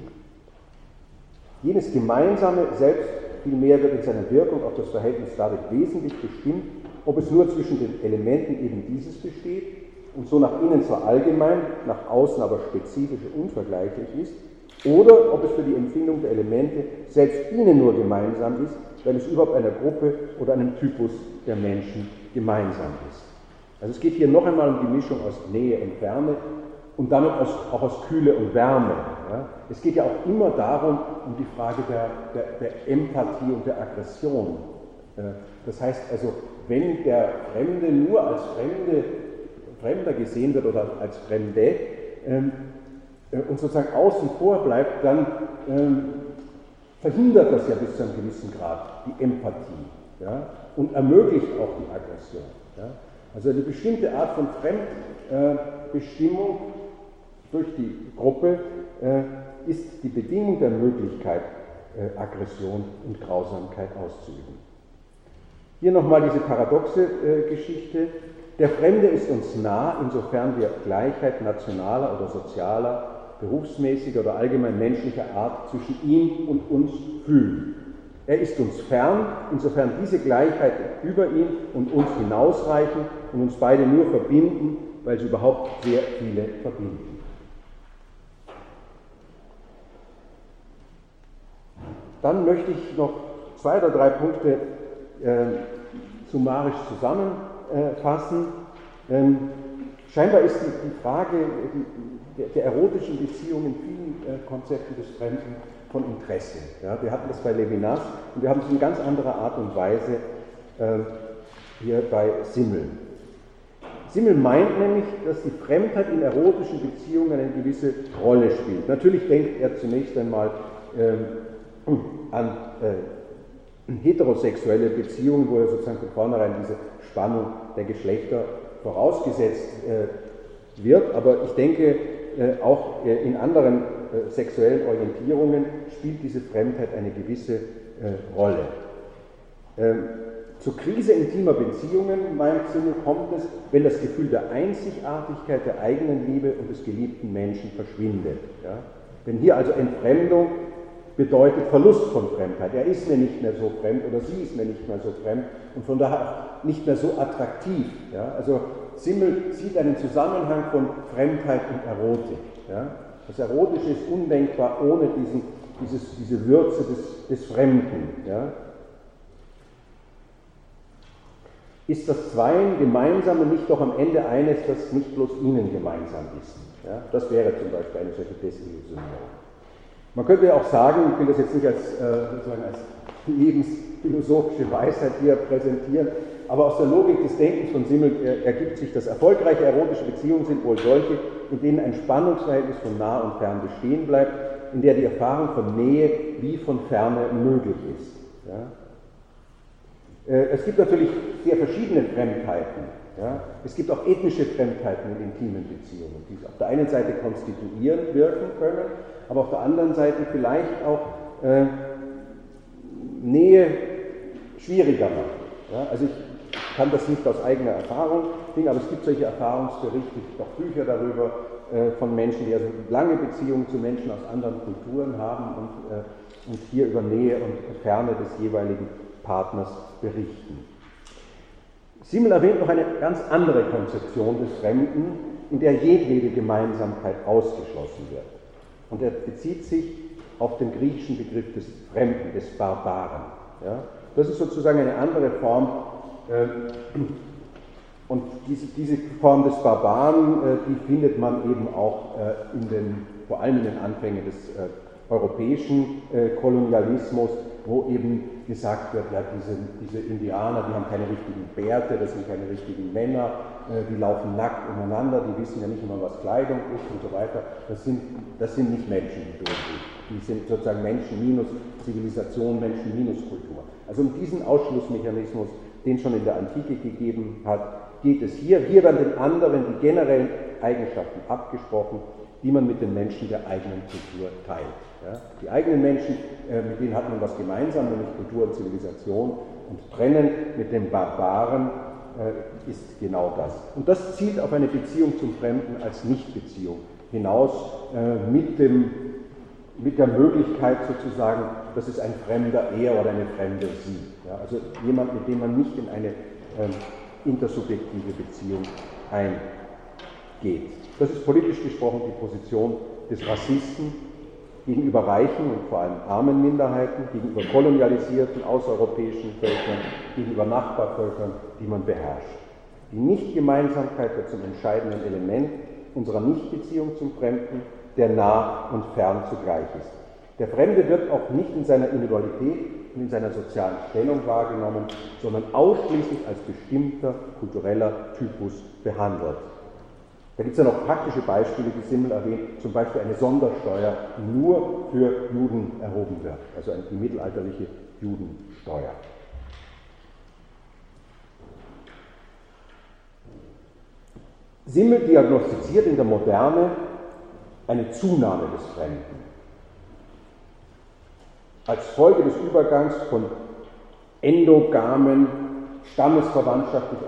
Jenes Gemeinsame selbst vielmehr wird in seiner Wirkung auf das Verhältnis dadurch wesentlich bestimmt, ob es nur zwischen den Elementen eben dieses besteht und so nach innen zwar allgemein, nach außen aber spezifisch und unvergleichlich ist, oder ob es für die Empfindung der Elemente selbst ihnen nur gemeinsam ist, weil es überhaupt einer Gruppe oder einem Typus der Menschen gemeinsam ist. Also es geht hier noch einmal um die Mischung aus Nähe und Ferne und damit auch aus Kühle und Wärme. Es geht ja auch immer darum, um die Frage der, der, der Empathie und der Aggression. Das heißt also, wenn der Fremde nur als Fremde, Fremder gesehen wird oder als Fremde ähm, äh, und sozusagen außen vor bleibt, dann ähm, verhindert das ja bis zu einem gewissen Grad die Empathie ja, und ermöglicht auch die Aggression. Ja. Also eine bestimmte Art von Fremdbestimmung äh, durch die Gruppe äh, ist die Bedingung der Möglichkeit, Aggression und Grausamkeit auszuüben. Hier nochmal diese paradoxe Geschichte. Der Fremde ist uns nah, insofern wir Gleichheit nationaler oder sozialer, berufsmäßiger oder allgemein menschlicher Art zwischen ihm und uns fühlen. Er ist uns fern, insofern diese Gleichheit über ihn und uns hinausreichen und uns beide nur verbinden, weil sie überhaupt sehr viele verbinden. Dann möchte ich noch zwei oder drei Punkte äh, summarisch zusammenfassen. Ähm, scheinbar ist die, die Frage die, der, erotischen Beziehung in vielen äh, Konzepten des Fremden von Interesse. Ja, wir hatten das bei Levinas und wir haben es in ganz anderer Art und Weise äh, hier bei Simmel. Simmel meint nämlich, dass die Fremdheit in erotischen Beziehungen eine gewisse Rolle spielt. Natürlich denkt er zunächst einmal ähm, an äh, heterosexuelle Beziehungen, wo ja sozusagen von vornherein diese Spannung der Geschlechter vorausgesetzt äh, wird. Aber ich denke, äh, auch äh, in anderen äh, sexuellen Orientierungen spielt diese Fremdheit eine gewisse äh, Rolle. Ähm, zur Krise intimer Beziehungen, meint Simmel, kommt es, wenn das Gefühl der Einzigartigkeit der eigenen Liebe und des geliebten Menschen verschwindet. Ja? Wenn hier also Entfremdung bedeutet Verlust von Fremdheit. Er ist mir nicht mehr so fremd oder sie ist mir nicht mehr so fremd und von daher auch nicht mehr so attraktiv. Ja? Also Simmel sieht einen Zusammenhang von Fremdheit und Erotik. Ja? Das Erotische ist undenkbar ohne diesen, dieses, diese Würze des, des Fremden. Ja? Ist das Zweien Gemeinsame nicht doch am Ende eines, das nicht bloß Ihnen gemeinsam ist? Ja? Das wäre zum Beispiel eine solche Desillusionierung. Man könnte ja auch sagen, ich will das jetzt nicht als, äh, sozusagen als lebensphilosophische Weisheit hier präsentieren, aber aus der Logik des Denkens von Simmel ergibt sich, dass erfolgreiche erotische Beziehungen sind wohl solche, in denen ein Spannungsverhältnis von nah und fern bestehen bleibt, in der die Erfahrung von Nähe wie von Ferne möglich ist. Ja? Äh, es gibt natürlich sehr verschiedene Fremdheiten. Ja? Es gibt auch ethnische Fremdheiten in intimen Beziehungen, die auf der einen Seite konstituierend wirken können, aber auf der anderen Seite vielleicht auch äh, Nähe schwieriger machen. Ja? Also ich kann das nicht aus eigener Erfahrung bringen, aber es gibt solche Erfahrungsberichte, es gibt auch Bücher darüber äh, von Menschen, die also lange Beziehungen zu Menschen aus anderen Kulturen haben und äh, und hier über Nähe und Ferne des jeweiligen Partners berichten. Simmel erwähnt noch eine ganz andere Konzeption des Fremden, in der jedwede Gemeinsamkeit ausgeschlossen wird. Und er bezieht sich auf den griechischen Begriff des Fremden, des Barbaren. Ja? Das ist sozusagen eine andere Form. Äh, und diese, diese, Form des Barbaren, äh, die findet man eben auch äh, in den, vor allem in den Anfängen des europäischen Kolonialismus, wo eben gesagt wird, ja, diese, diese Indianer, die haben keine richtigen Bärte, das sind keine richtigen Männer, die laufen nackt umeinander, die wissen ja nicht immer, was Kleidung ist und so weiter. Das sind, das sind nicht Menschen, die durchgehen. Die sind sozusagen Menschen minus Zivilisation, Menschen minus Kultur. Also um diesen Ausschlussmechanismus, den schon in der Antike gegeben hat, geht es hier. Hier werden den anderen die generellen Eigenschaften abgesprochen, die man mit den Menschen der eigenen Kultur teilt. Ja? Die eigenen Menschen, äh, mit denen hat man was gemeinsam, nämlich Kultur und Zivilisation. Und Trennen mit den Barbaren äh, ist genau das. Und das zielt auf eine Beziehung zum Fremden als Nichtbeziehung hinaus äh, mit, dem, mit der Möglichkeit sozusagen, dass es ein Fremder er oder eine Fremde sie. Ja? Also jemand, mit dem man nicht in eine ähm, intersubjektive Beziehung eingeht. Das ist politisch gesprochen die Position des Rassisten gegenüber reichen und vor allem armen Minderheiten, gegenüber kolonialisierten außereuropäischen Völkern, gegenüber Nachbarvölkern, die man beherrscht. Die Nichtgemeinsamkeit wird zum entscheidenden Element unserer Nichtbeziehung zum Fremden, der nah und fern zugleich ist. Der Fremde wird auch nicht in seiner Individualität und in seiner sozialen Stellung wahrgenommen, sondern ausschließlich als bestimmter kultureller Typus behandelt. Da gibt es ja noch praktische Beispiele, die Simmel erwähnt, zum Beispiel eine Sondersteuer, die nur für Juden erhoben wird, also die mittelalterliche Judensteuer. Simmel diagnostiziert in der Moderne eine Zunahme des Fremden. Als Folge des Übergangs von endogamen, stammesverwandtschaftlich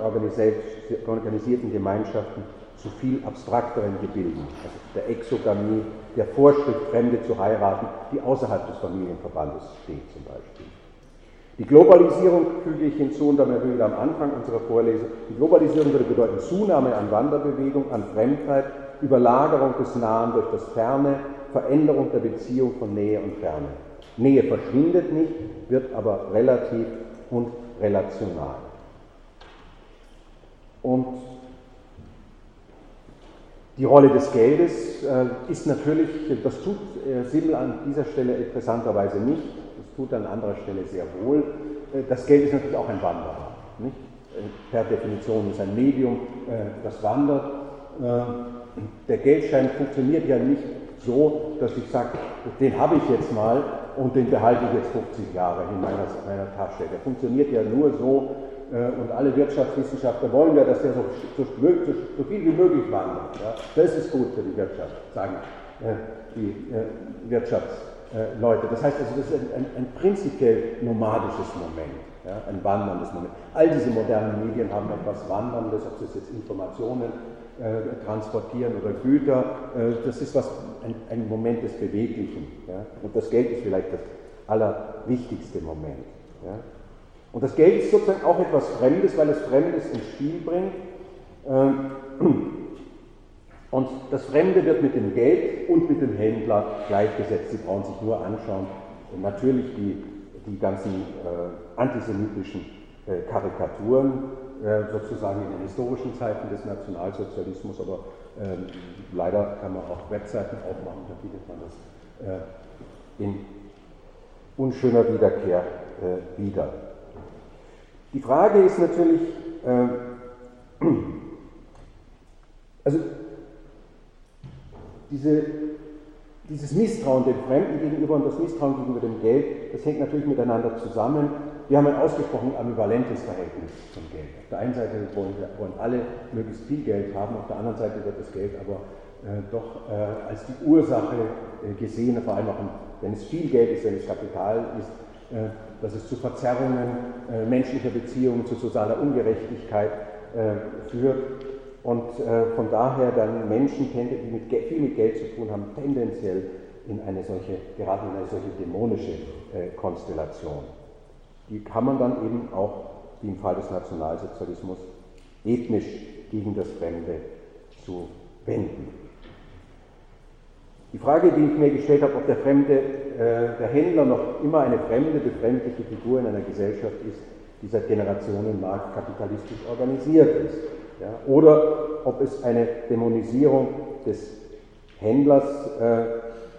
organisierten Gemeinschaften zu viel abstrakteren Gebilden, also der Exogamie, der Vorschrift, Fremde zu heiraten, die außerhalb des Familienverbandes steht zum Beispiel. Die Globalisierung füge ich hinzu, und damit ich am Anfang unserer Vorlesung, die Globalisierung würde bedeuten Zunahme an Wanderbewegung, an Fremdheit, Überlagerung des Nahen durch das Ferne, Veränderung der Beziehung von Nähe und Ferne. Nähe verschwindet nicht, wird aber relativ und relational. Und die Rolle des Geldes äh, ist natürlich, das tut äh, Simmel an dieser Stelle interessanterweise nicht, das tut an anderer Stelle sehr wohl. Äh, das Geld ist natürlich auch ein Wanderer. Nicht? Äh, per Definition ist ein Medium, das wandert. Der Geldschein funktioniert ja nicht so, dass ich sage, den habe ich jetzt mal und den behalte ich jetzt 50 Jahre in meiner, meiner Tasche. Der funktioniert ja nur so, und alle Wirtschaftswissenschaftler wollen ja, dass der so, so, so, so viel wie möglich wandert. Ja. Das ist gut für die Wirtschaft, sagen äh, die äh, Wirtschaftsleute. Das heißt also, das ist ein, ein, ein prinzipiell nomadisches Moment, ja, ein wanderndes Moment. All diese modernen Medien haben etwas Wanderndes, ob es jetzt Informationen äh, transportieren oder Güter, äh, das ist was, ein, ein Moment des Beweglichen. Ja. Und das Geld ist vielleicht das allerwichtigste Moment. Ja. Und das Geld ist sozusagen auch etwas Fremdes, weil es Fremdes ins Spiel bringt. Ähm, und das Fremde wird mit dem Geld und mit dem Händler gleichgesetzt. Sie brauchen sich nur anschauen. Natürlich die, die ganzen äh, antisemitischen äh, Karikaturen, äh, sozusagen in den historischen Zeiten des Nationalsozialismus, aber ähm, leider kann man auch Webseiten aufmachen, da findet man das äh, in unschöner Wiederkehr äh, wieder. Die Frage ist natürlich, äh, also diese, dieses Misstrauen dem Fremden gegenüber und das Misstrauen gegenüber dem Geld, das hängt natürlich miteinander zusammen. Wir haben ein ausgesprochen ambivalentes Verhältnis zum Geld. Auf der einen Seite wollen, wir, wollen alle möglichst viel Geld haben, auf der anderen Seite wird das Geld aber äh, doch äh, als die Ursache äh, gesehen, vor allem auch wenn es viel Geld ist, wenn es Kapital ist, äh, dass es zu Verzerrungen äh, menschlicher Beziehungen, zu sozialer Ungerechtigkeit äh, führt und von daher dann Menschen, die mit, viel mit Geld zu tun haben, tendenziell in eine solche, gerade in eine solche dämonische äh, Konstellation. Die kann man dann eben auch, wie im Fall des Nationalsozialismus, ethnisch gegen das Fremde zu wenden. Die Frage, die ich mir gestellt habe, ob der Fremde, äh, der Händler noch immer eine fremde, befremdliche Figur in einer Gesellschaft ist, die seit Generationen marktkapitalistisch organisiert ist. Ja, oder ob es eine Dämonisierung des Händlers äh,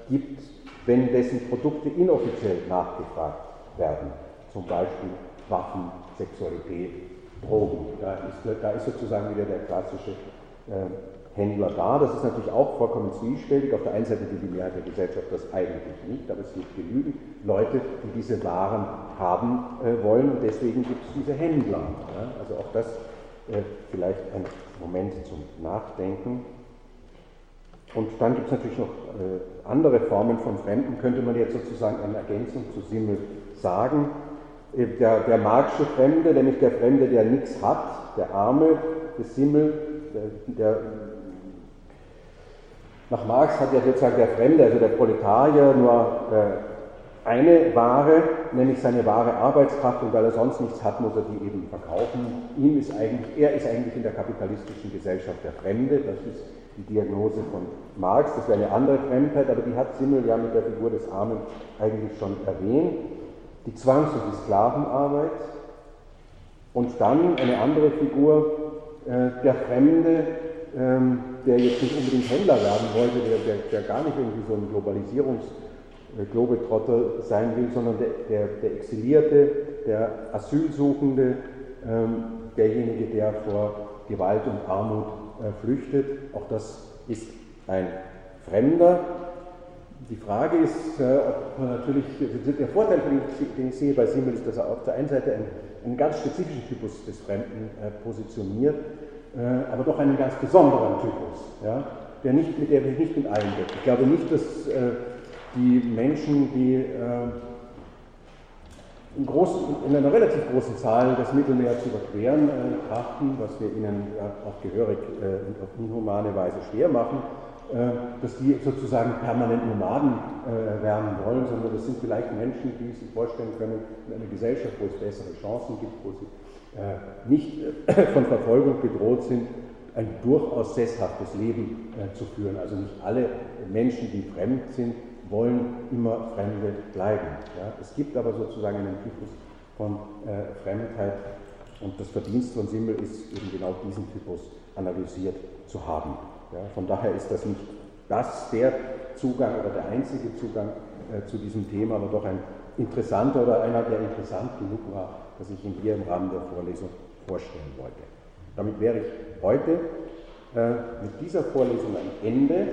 gibt, wenn dessen Produkte inoffiziell nachgefragt werden, zum Beispiel Waffen, Sexualität, Drogen. Da ist, da ist sozusagen wieder der klassische äh, Händler da. Das ist natürlich auch vollkommen zwiespältig. Auf der einen Seite will die Mehrheit der Gesellschaft das eigentlich nicht, aber es gibt genügend Leute, die diese Waren haben äh, wollen und deswegen gibt es diese Händler. Ja? Also auch das äh, vielleicht ein Moment zum Nachdenken. Und dann gibt es natürlich noch äh, andere Formen von Fremden, könnte man jetzt sozusagen in Ergänzung zu Simmel sagen. Äh, der, der Marxische Fremde, nämlich der Fremde, der nichts hat, der Arme, des Simmel, der, der nach Marx hat ja sozusagen der Fremde, also der Proletarier, nur äh, eine Ware, nämlich seine wahre Arbeitskraft und weil er sonst nichts hat, muss er die eben verkaufen. Ihm ist eigentlich, er ist eigentlich in der kapitalistischen Gesellschaft der Fremde, das ist die Diagnose von Marx, das wäre eine andere Fremdheit, aber die hat Simmel ja mit der Figur des Armen eigentlich schon erwähnt. Die Zwangs- und die Sklavenarbeit und dann eine andere Figur, äh, der Fremde, ähm, der jetzt nicht unbedingt Händler werden wollte, der, der, der gar nicht irgendwie so ein Globalisierungs-Globetrotter sein will, sondern der, der, der Exilierte, der Asylsuchende, ähm, derjenige, der vor Gewalt und Armut äh, flüchtet. Auch das ist ein Fremder. Die Frage ist, äh, ob man natürlich, der Vorteil, den ich sehe bei Simmel, ist, dass er auf der einen Seite einen, einen ganz spezifischen Typus des Fremden äh, positioniert, äh, aber doch einen ganz besonderen Typus, ja, der, nicht mit, der sich nicht mit allen deckt. Ich glaube nicht, dass äh, die Menschen, die äh, in, großen, in, einer relativ großen Zahl das Mittelmeer zu überqueren äh, trachten, was wir ihnen ja auch gehörig äh, und auf inhumane Weise schwer machen, äh, dass die sozusagen permanent Nomaden werden wollen, sondern das sind vielleicht Menschen, die sich vorstellen können, in einer Gesellschaft, wo es bessere Chancen gibt, wo sie äh, nicht äh, von Verfolgung bedroht sind, ein durchaus sesshaftes Leben äh, zu führen. Also nicht alle Menschen, die fremd sind, wollen immer Fremde bleiben. Es gibt aber sozusagen einen Typus von äh, Fremdheit und das Verdienst von Simmel ist eben genau diesen Typus analysiert zu haben. Von daher ist das nicht das der Zugang oder der einzige Zugang äh, zu diesem Thema, aber doch ein interessanter oder einer, der interessant genug war, das ich Ihnen hier im Rahmen der Vorlesung vorstellen wollte. Damit wäre ich heute äh, mit dieser Vorlesung am Ende